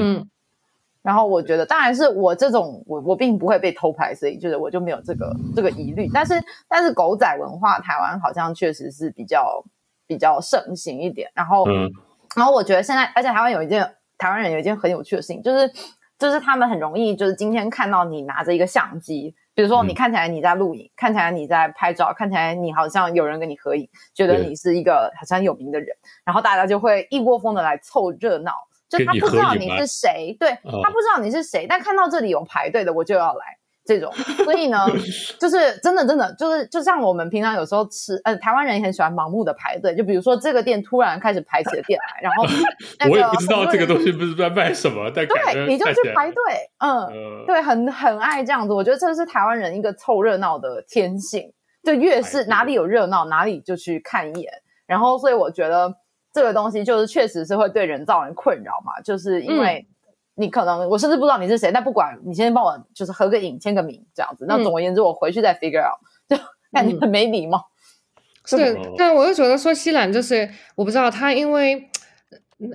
然后我觉得，当然是我这种我我并不会被偷拍，所以就是我就没有这个这个疑虑。但是但是狗仔文化，台湾好像确实是比较比较盛行一点。然后嗯然后我觉得现在，而且台湾有一件台湾人有一件很有趣的事情，就是就是他们很容易就是今天看到你拿着一个相机，比如说你嗯看起来你在录影，看起来你在拍照，看起来你好像有人跟你合影，觉得你是一个好像有名的人，然后大家就会一窝蜂的来凑热闹。就他不知道你是谁，对、哦他不知道你是谁，但看到这里有排队的，我就要来这种。所以呢，就是真的真的就是就像我们平常有时候吃，呃，台湾人也很喜欢盲目的排队，就比如说这个店突然开始排起了店来，然后、那个、我也不知道这个东西，不是在卖什么，对，你就去排队，嗯，呃，对，很很爱这样子。我觉得这是台湾人一个凑热闹的天性，就越是哪里有热闹，哪里就去看一眼。然后，所以我觉得这个东西就是确实是会对人造成困扰嘛，就是因为你可能、我甚至不知道你是谁，但不管你先帮我就是合个影、签个名这样子。那嗯总而言之，我回去再 figure out，就感觉很没礼貌。对哦，但我又觉得说西兰就是我不知道他因为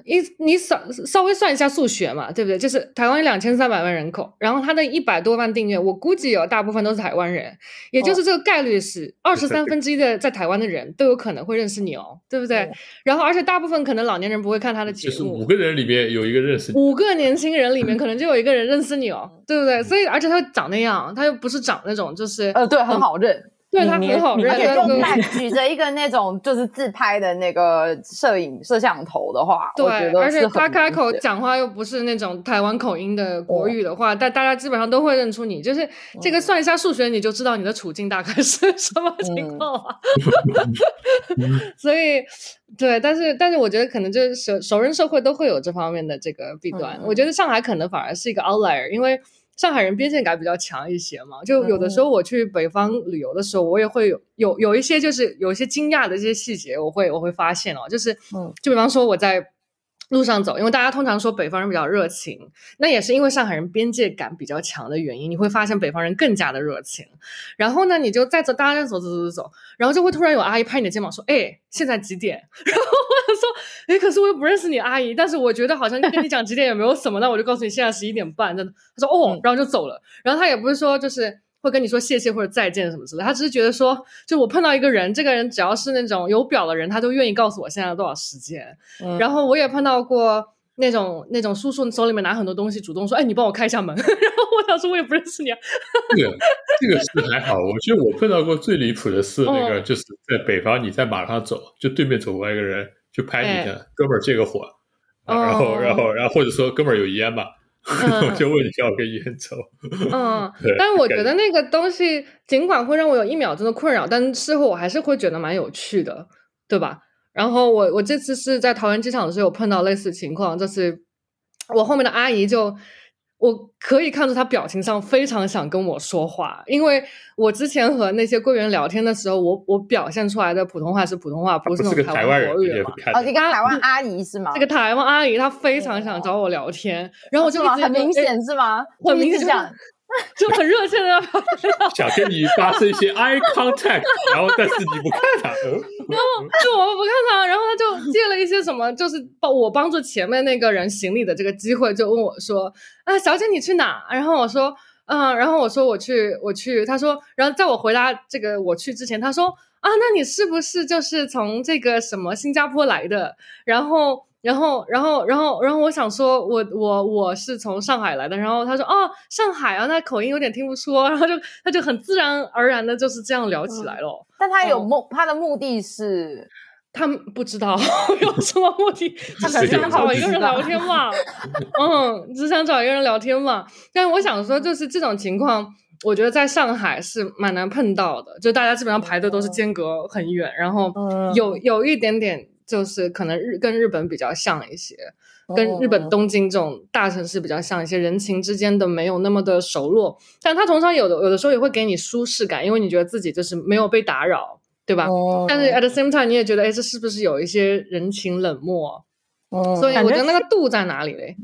一你稍稍微算一下数学嘛，对不对？就是台湾两千三百万人口，然后他的一百多万订阅，我估计有大部分都是台湾人，也就是这个概率是二十三分之一的在台湾的人都有可能会认识你哦，对不对嗯？然后而且大部分可能老年人不会看他的节就是五。个人里面有一个认识你，五个年轻人里面，可能就有一个人认识你哦，对不对？所以，而且他长那样，他又不是长那种，就是呃，对，很好认。对他很好认，举着一个那种就是自拍的那个摄影摄像头的话，对，得而且他开口讲话又不是那种台湾口音的哦国语的话，但大家基本上都会认出你。就是这嗯个算一下数学，你就知道你的处境大概是 什么情嗯况啊。所以，对，但是但是我觉得可能就是熟熟人社会都会有这方面的这个弊端。嗯我觉得上海可能反而是一个 outlier，因为。上海人边界感比较强一些嘛，就有的嗯。时候我去北方旅游的时候，我也会有有有一些就是有一些惊讶的这些细节，我会我会发现哦，就是嗯。就比方说我在路上走，因为大家通常说北方人比较热情，那也是因为上海人边界感比较强的原因，你会发现北方人更加的热情。然后呢，你就在走，大家在走走走走走，然后就会突然有阿姨拍你的肩膀说：“哎，现在几点？” 然后我就说：“哎，可是我又不认识你阿姨，但是我觉得好像跟你讲几点也没有什么，那我就告诉你现在十一点半。”真的，他说：“哦嗯，然后就走了。”然后他也不是说就是。会跟你说谢谢或者再见什么之类，他只是觉得说，就我碰到一个人，这个人只要是那种有表的人，他都愿意告诉我现在多少时间。嗯然后我也碰到过那种那种叔叔手里面拿很多东西，主动说：“哎，你帮我开一下门。”然后我想说，我也不认识你啊。这个这个是还好，我觉得我碰到过最离谱的是那个，嗯就是在北方，你在马上走，就对面走过来一个人，就拍你一下，哥们儿借个火，啊然后哦然后然后或者说哥们儿有烟吗？嗯我就问你要不要烟抽，嗯 对，但是我觉得那个东西尽管会让我有一秒钟的困扰，但事后我还是会觉得蛮有趣的，对吧？然后我我这次是在桃园机场的时候有碰到类似情况，就是我后面的阿姨就。我可以看出他表情上非常想跟我说话，因为我之前和那些柜员聊天的时候，我我表现出来的普通话是普通话，不不是那种是个台湾国语嘛。哦，你刚台湾阿姨是吗？这个台湾阿姨她非常想找我聊天，然后我就很明哎显是吗？很明显。就很热切的要表想跟你发生一些 eye contact，然后但是你不看他，嗯 然后就我不看他，然后他就借了一些什么，就是帮我帮助前面那个人行李的这个机会，就问我说：“啊，小姐你去哪？”然后我说：“嗯。”然后我说：“我去，我去。”他说：“然后在我回答这个我去之前，他说：‘啊，那你是不是就是从这个什么新加坡来的？’然后。”然后，然后，然后，然后我想说我，我我是从上海来的。然后他说，哦，上海啊，那口音有点听不出哦。然后就他就很自然而然的就是这样聊起来了。但他有哦目，他的目的是他们不知道 有什么目的，他可能想找一个人聊天嘛，嗯，只想找一个人聊天嘛。但是我想说，就是这种情况，我觉得在上海是蛮难碰到的，就大家基本上排队都是间隔很远，然后嗯有有一点点就是可能日跟日本比较像一些，跟日本东京这种大城市比较像一些，人情之间的没有那么的熟络，但他通常有的有的时候也会给你舒适感，因为你觉得自己就是没有被打扰，对吧？嗯但是 at the same time，你也觉得，哎，这是不是有一些人情冷漠？哦所以我觉得那个度在哪里嘞？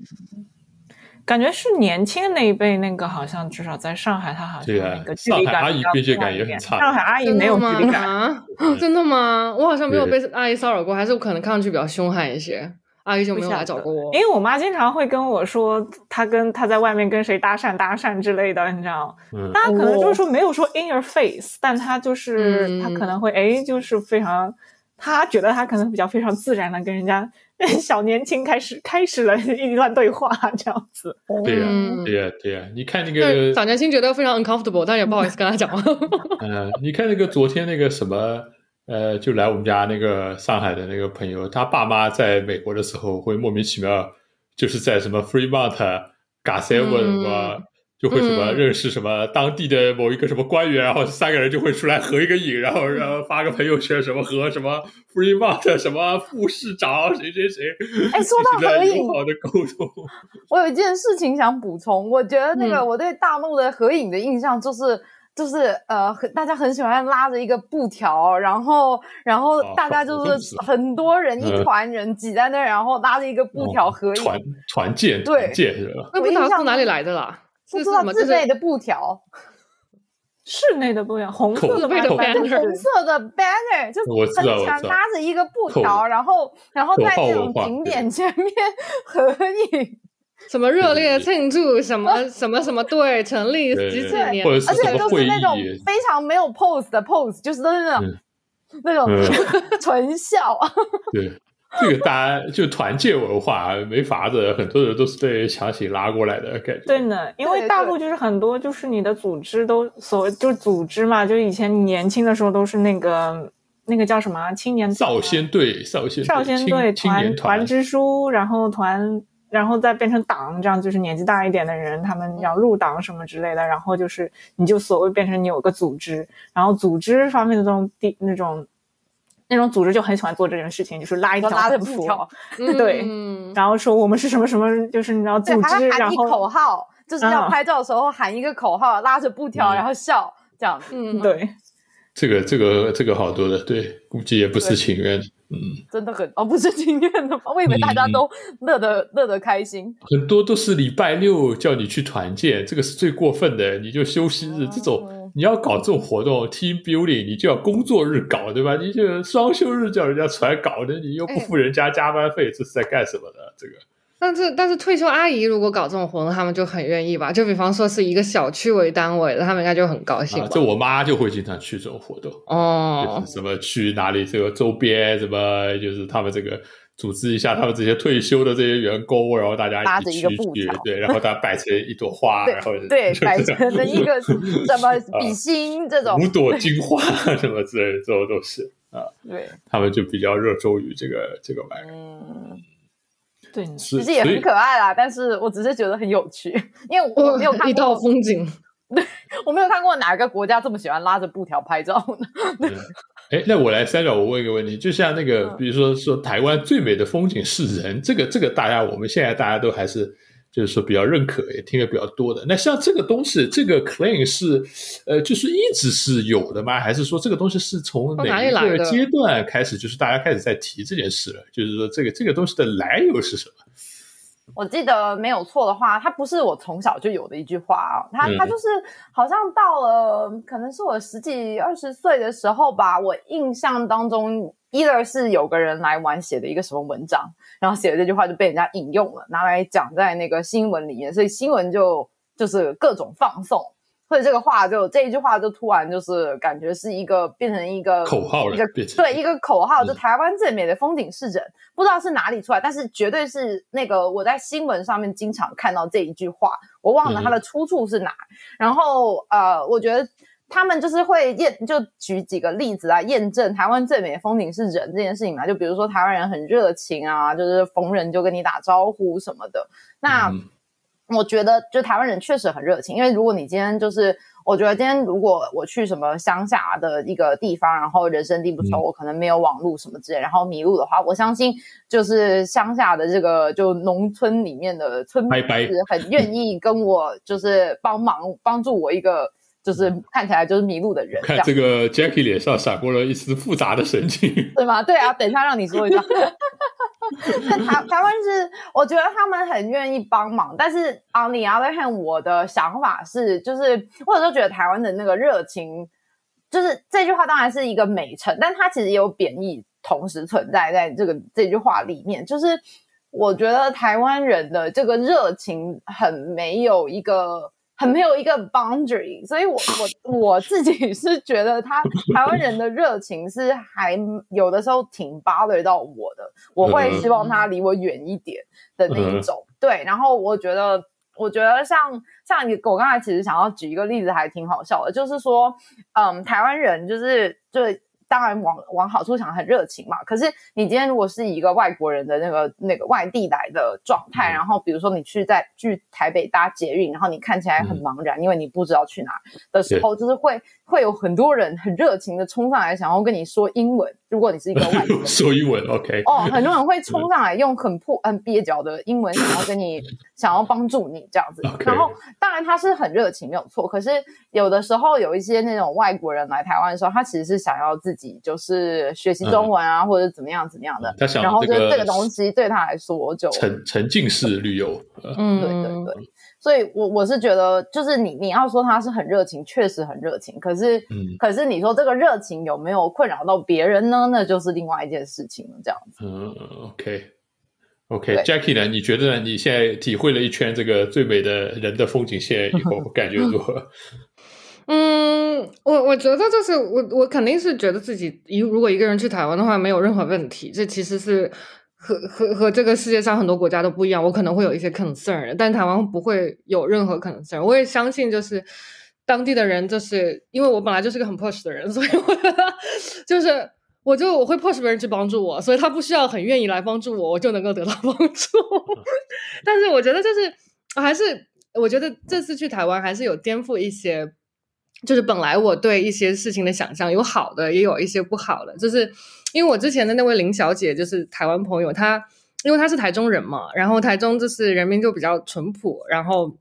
感觉是年轻的那一辈，那个好像至少在上海，他好像那个距离上海阿姨感比较边界感强一点也很差上海阿姨没有距离感，啊？真的吗？我好像没有被阿姨骚扰过，还是我可能看上去比较凶悍一些。阿姨就没有来找过我。因为我妈经常会跟我说，她跟她在外面跟谁搭讪搭讪之类的，你知道？嗯，她可能就是说没有说 in your face，但她就是嗯她可能会哎，就是非常，她觉得她可能比较非常自然的跟人家 小年轻开始开始了一段对话这样子。对呀、嗯对呀、对呀、你看那个，小年轻觉得非常 uncomfortable，但也不好意思 跟他讲话。呃，你看那个昨天那个什么，呃，就来我们家那个上海的那个朋友，他爸妈在美国的时候会莫名其妙，就是在什么 Fremont、g a s e v e 什么。就会什么嗯认识什么当地的某一个什么官员，然后三个人就会出来合一个影，然后然后发个朋友圈，什么和什么 Freemont 什么副市长谁谁谁，哎说到合影友好的沟通，我有一件事情想补充，我觉得那个嗯我对大陆的合影的印象就是。就是呃，很大家很喜欢拉着一个布条，然后然后哦大家就是很多人一嗯团人挤在那儿，然后拉着一个布条合影，团团建对团建是吧？那不知道从哪里来的啦？不知道自备的布条，室内的布条，红色的碑的吧 banner 就红色的 banner，就很喜欢我知道拉着一个布条，然后然后在那种景点前面 合影，什么热烈庆祝什么什么什么队成立对几几年而且都是那种非常没有 pose 的 pose，就是都是那种、嗯那种嗯纯笑。对，这个大家就团建文化没法子，很多人都是被强行拉过来的感觉。对呢，因为大陆就是很多就是你的组织都所谓就是组织嘛，就以前你年轻的时候都是那个那个叫什么啊青年少先队、少先少先队青青年团团，支书，然后团，然后再变成党，这样就是年纪大一点的人，他们要入党什么之类的，然后就是你就所谓变成你有个组织，然后组织方面的这种地那种那种组织就很喜欢做这件事情，就是拉一条拉着横幅布条，对嗯然后说我们是什么什么，就是你知道对，组织，还会喊一然后口号，就是要嗯拍照的时候喊一个口号，拉着布条，嗯然后笑这样子，嗯，对。这个这个这个好多的，对，估计也不是情愿。嗯，真的很哦，不是情愿的吗？我以为大家都乐得乐得开心。很多都是礼拜六叫你去团建，这个是最过分的。你就休息日、哦这种，你要搞这种活动，team building，你就要工作日搞，对吧？你就双休日叫人家出来搞的，你又不付人家加班费，这是在干什么呢？这个。但是但是退休阿姨如果搞这种活动，他们就很愿意吧？就比方说是一个小区为单位的，他们应该就很高兴啊，吧？这我妈就会经常去这种活动，哦就，是什么去哪里这个周边，什么就是他们这个组织一下他们这些退休的这些员工，然后大家拉着一个布条，对，然后大家摆成一朵花，然后对，摆成了一个什 么比心这种五，朵金花什么之类的，这种都是啊，对，他们就比较热衷于这个这个玩意儿，嗯，对，其实也很可爱啦，但是我只是觉得很有趣，因为我没有看一道过，风景。对我没有看过哪个国家这么喜欢拉着布条拍照的。嗯哎，那我来三角，我问一个问题，就像那个，嗯比如说说台湾最美的风景是人，这个这个大家我们现在大家都还是就是说比较认可，也听得比较多的。那像这个东西，这个 claim 是呃，就是一直是有的吗？还是说这个东西是从从哪一个阶段开始，就是大家开始在提这件事了？就是说这个这个东西的来由是什么？我记得没有错的话，它不是我从小就有的一句话啊，它嗯它就是好像到了可能是我十几二十岁的时候吧，我印象当中，either 是有个人来玩写的一个什么文章，然后写的这句话就被人家引用了，拿来讲在那个新闻里面，所以新闻就就是各种放送。所以这个话就这一句话就突然就是感觉是一个变成一个口号了一个对一个口号，就嗯台湾最美的风景是人，不知道是哪里出来，但是绝对是那个我在新闻上面经常看到这一句话，我忘了它的出处是哪。然后呃，我觉得他们就是会验，就举几个例子来验证台湾最美的风景是人这件事情嘛。就比如说台湾人很热情啊，就是逢人就跟你打招呼什么的。那、嗯我觉得就台湾人确实很热情，因为如果你今天就是，我觉得今天如果我去什么乡下的一个地方，然后人生地不熟，嗯。我可能没有网络什么之类，然后迷路的话，我相信就是乡下的这个就农村里面的村民是很愿意跟我就是帮忙帮助我一个就是看起来就是迷路的人，看这个 Jackie 脸上闪过了一丝复杂的神情。对吗？对啊，等一下让你说一下。但台台湾是，我觉得他们很愿意帮忙，但是 on the other hand，我的想法是，就是我有时候觉得台湾的那个热情，就是这句话当然是一个美称，但它其实也有贬义同时存在在这个这句话里面，就是我觉得台湾人的这个热情很没有一个很没有一个 boundary，所以我我我自己是觉得他台湾人的热情是还有的时候挺 bother 到我的，我会希望他离我远一点的那一种。对，然后我觉得。我觉得像像你，我刚才其实想要举一个例子，还挺好笑的，就是说，嗯，台湾人就是就。当然，往往好处想，很热情嘛。可是你今天如果是一个外国人的那个那个外地来的状态，然后比如说你去在去台北搭捷运，然后你看起来很茫然，因为你不知道去哪的时候，就是会会有很多人很热情的冲上来，想要跟你说英文。如果你是一个外国人，说英文，OK。哦，很多人会冲上来用很破、很蹩脚的英文，想要跟你想要帮助你这样子。然后，当然他是很热情，没有错。可是有的时候有一些那种外国人来台湾的时候，他其实是想要自己。就是学习中文啊，或者怎么样怎么样的。他想，然后就这个东西对他来说就沉沉浸式旅游。嗯，对对对。所以，我我是觉得，就是你你要说他是很热情，确实很热情。可是，嗯，可是你说这个热情有没有困扰到别人呢？那就是另外一件事情了。这样子。嗯，OK，OK，Jackie 呢？你觉得呢？你现在体会了一圈这个最美的人的风景线以后，感觉如何？嗯，我我觉得就是我我肯定是觉得自己一如果一个人去台湾的话没有任何问题，这其实是和和和这个世界上很多国家都不一样。我可能会有一些 concern，但台湾不会有任何 concern。我也相信就是当地的人，就是因为我本来就是个很 push 的人，所以我就是我就我会 push 别人去帮助我，所以他不需要很愿意来帮助我，我就能够得到 帮助。但是我觉得就是还是我觉得这次去台湾还是有颠覆一些。就是本来我对一些事情的想象有好的，也有一些不好的。就是因为我之前的那位林小姐，就是台湾朋友，她因为她是台中人嘛，然后台中就是人民就比较淳朴，然后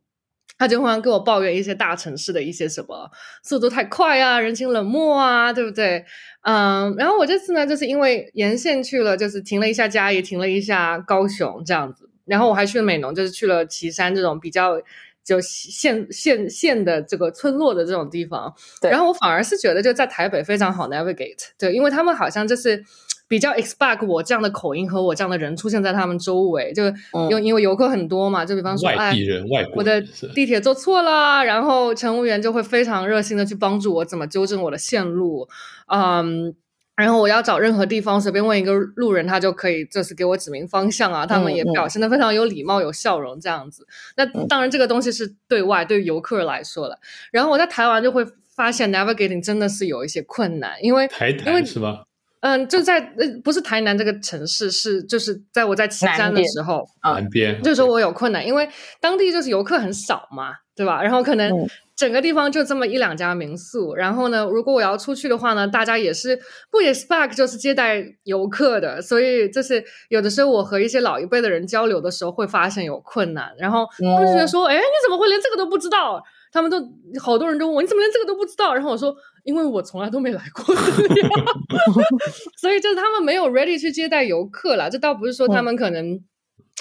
她就会跟我抱怨一些大城市的一些什么速度太快啊，人情冷漠啊，对不对？嗯，然后我这次呢，就是因为沿线去了，就是停了一下嘉义，停了一下高雄这样子，然后我还去了美浓，就是去了旗山这种比较。就县县县的这个村落的这种地方，然后我反而是觉得就在台北非常好 navigate，对，因为他们好像就是比较 expect 我这样的口音和我这样的人出现在他们周围，就因为因为游客很多嘛，就比方说外地人、外国，我的地铁坐错了，然后乘务员就会非常热心的去帮助我怎么纠正我的线路，嗯。然后我要找任何地方，随便问一个路人，他就可以就是给我指明方向啊。他们也表现的非常有礼貌、有笑容这样子。那当然，这个东西是对外对游客来说了。然后我在台湾就会发现，navigating 真的是有一些困难，因为台台是吧？嗯，就在呃，不是台南这个城市，是就是在我在岐山的时候，南边，就说我有困难，因为当地就是游客很少嘛，对吧？然后可能。整个地方就这么一两家民宿，然后呢，如果我要出去的话呢，大家也是不 expect 就是接待游客的，所以就是有的时候我和一些老一辈的人交流的时候会发现有困难，然后他们觉得说，哎，你怎么会连这个都不知道？他们都好多人都问我，你怎么连这个都不知道？然后我说，因为我从来都没来过，所以就是他们没有 ready 去接待游客了。这倒不是说他们可能，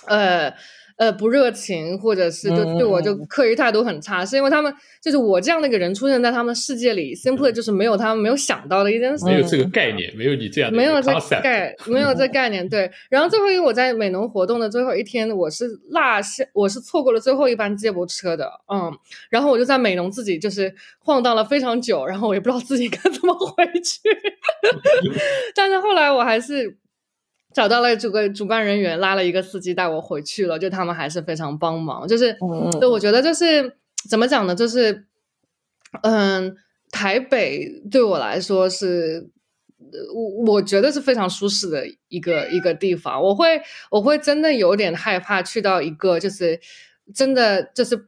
呃。呃，不热情，或者是就对我就刻意态度很差，是因为他们就是我这样的一个人出现在他们世界里，simply 就是没有他们没有想到的一件事，没有这个概念，没有你这样的没有这概，没有这概念。对，然后最后因为我在美农活动的最后一天，我是落下，我是错过了最后一班接驳车的，嗯，然后我就在美农自己就是晃荡了非常久，然后我也不知道自己该 怎么回去，但是后来我还是。找到了主个主办人员，拉了一个司机带我回去了。就他们还是非常帮忙，就是，对，我觉得就是怎么讲呢？就是，嗯，台北对我来说是，我我觉得是非常舒适的一个一个地方。我会我会真的有点害怕去到一个就是真的就是。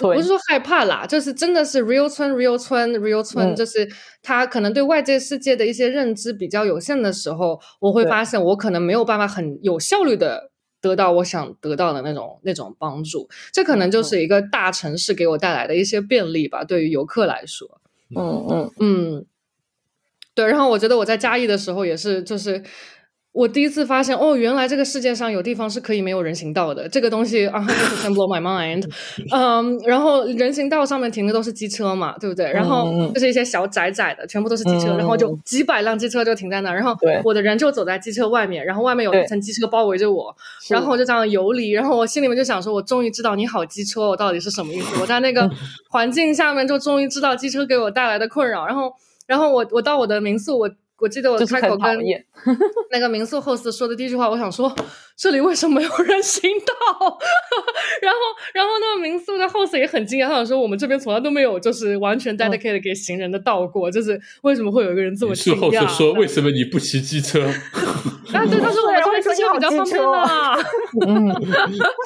不是说害怕啦，就是真的是 real 村，real 村，real 村，就是他可能对外界世界的一些认知比较有限的时候，我会发现我可能没有办法很有效率的得到我想得到的那种那种帮助。这可能就是一个大城市给我带来的一些便利吧，对于游客来说。嗯嗯嗯，对。然后我觉得我在嘉义的时候也是，就是。我第一次发现，哦，原来这个世界上有地方是可以没有人行道的。这个东西啊，hundred blow my mind。嗯，然后人行道上面停的都是机车嘛，对不对？然后就是一些小窄窄的，全部都是机车，然后就几百辆机车就停在那儿，然后我的人就走在机车外面，然后外面有一层机车包围着我，然后我就这样游离，然后我心里面就想说，我终于知道你好机车，我到底是什么意思？我在那个 环境下面就终于知道机车给我带来的困扰，然后，然后我我到我的民宿，我。我记得我开口跟 那个民宿 host 说的第一句话，我想说这里为什么没有人行道？然后，然后那个民宿的 host 也很惊讶，他想说我们这边从来都没有就是完全 dedicated 给行人的道过，就是为什么会有一个人这么惊讶？民宿说为什么你不骑机车？啊，对，他说我这边骑车比较方便嘛。嗯，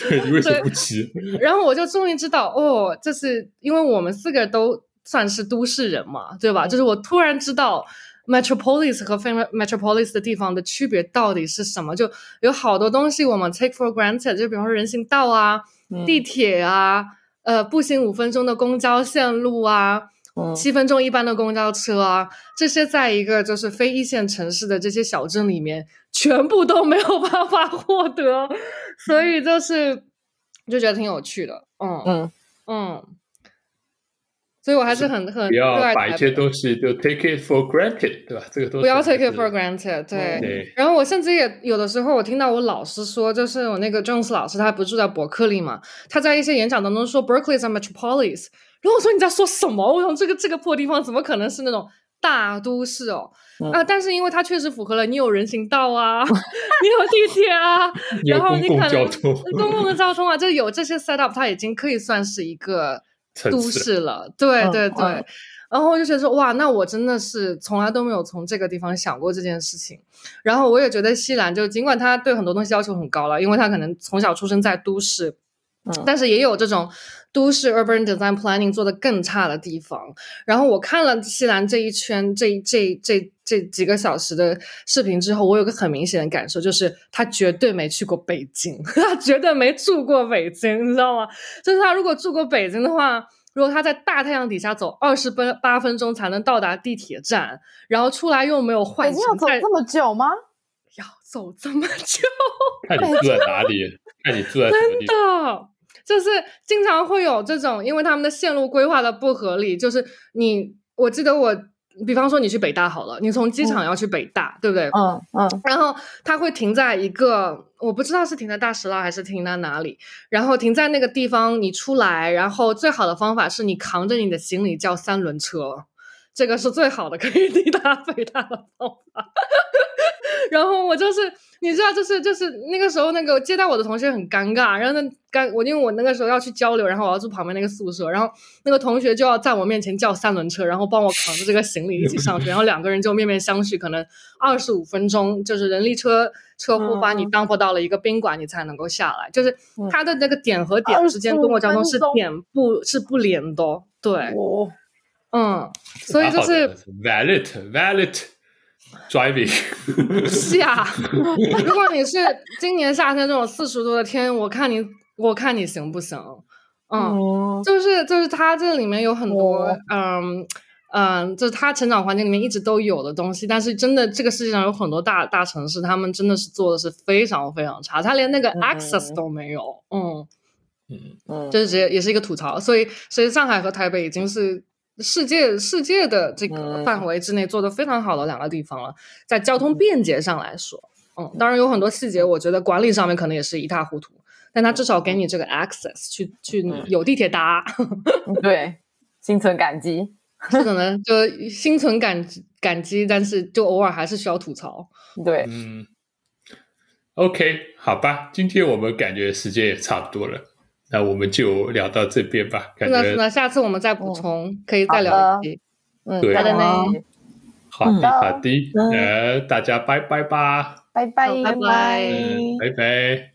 对，你为什么不骑？然后我就终于知道，哦，这是因为我们四个都算是都市人嘛，对吧？就是我突然知道。Metropolis 和非 Metropolis 的地方的区别到底是什么？就有好多东西我们 take for granted，就比方说人行道啊、地铁啊、呃步行五分钟的公交线路啊、七分钟一班的公交车啊，这些在一个就是非一线城市的这些小镇里面，全部都没有办法获得，所以就是就觉得挺有趣的，嗯。嗯。嗯。所以我还是很很不要把一些东西就 take it for granted，对吧？这个东西不要 take it for granted，对。然后我甚至也有的时候，我听到我老师说，就是我那个 Jones 老师，他不住在伯克利嘛？他在一些演讲当中说 Berkeley is a metropolis。然后我说你在说什么？我说这个这个破地方怎么可能是那种大都市哦？啊！但是因为它确实符合了，你有人行道啊，你有地铁啊，然后你可能公共的交通啊，就有这些 set up，它已经可以算是一个。都市了，对对对，然后我就觉得说，哇，那我真的是从来都没有从这个地方想过这件事情。然后我也觉得西兰，就尽管他对很多东西要求很高了，因为他可能从小出生在都市，嗯，但是也有这种都市 urban design planning 做的更差的地方。然后我看了西兰这一圈这这这这几个小时的视频之后，我有个很明显的感受，就是他绝对没去过北京，他绝对没住过北京，你知道吗？就是他如果住过北京的话。如果他在大太阳底下走二十分八分钟才能到达地铁站，然后出来又没有换，要走这么久吗？要走这么久？看你住在哪里？看你住在真的就是经常会有这种，因为他们的线路规划的不合理。就是你，我记得我。比方说你去北大好了，你从机场要去北大，对不对？嗯嗯。然后它会停在一个，我不知道是停在大石栏还是停在哪里。然后停在那个地方，你出来，然后最好的方法是你扛着你的行李叫三轮车，这个是最好的可以抵达 北大的方法。然后我就是，你知道，就是就是那个时候，那个接待我的同学很尴尬。然后那尴我因为我那个时候要去交流，然后我要住旁边那个宿舍，然后那个同学就要在我面前叫三轮车，然后帮我扛着这个行李一起上去，然后两个人就面面相觑，可能二十五分钟，就是人力车车夫把你 dump 到了一个宾馆，你才能够下来。就是他的那个点和点之间公共交通是点不是不连的，对，嗯，所以就是 valid valid。driving 是啊，如果你是今年夏天这种四十度的天，我看你，我看你行不行？嗯，就是就是它这里面有很多，嗯嗯，就是它成长环境里面一直都有的东西，但是真的这个世界上有很多大大城市，他们真的是做的是非常非常差，他连那个 access 都没有。嗯嗯嗯，就是直接也是一个吐槽，所以所以上海和台北已经是。世界世界的这个范围之内做的非常好的两个地方了，在交通便捷上来说，嗯，当然有很多细节，我觉得管理上面可能也是一塌糊涂，但他至少给你这个 access 去去有地铁搭，对，心存感激，可能就心存感感激，但是就偶尔还是需要吐槽，对，嗯，OK，好吧，今天我们感觉时间也差不多了。那我们就聊到这边吧。是的，是的，下次我们再补充，可以再聊一期。嗯，对，好的。呢，好的，好的，呃，大家拜拜吧，拜拜，拜拜，拜拜。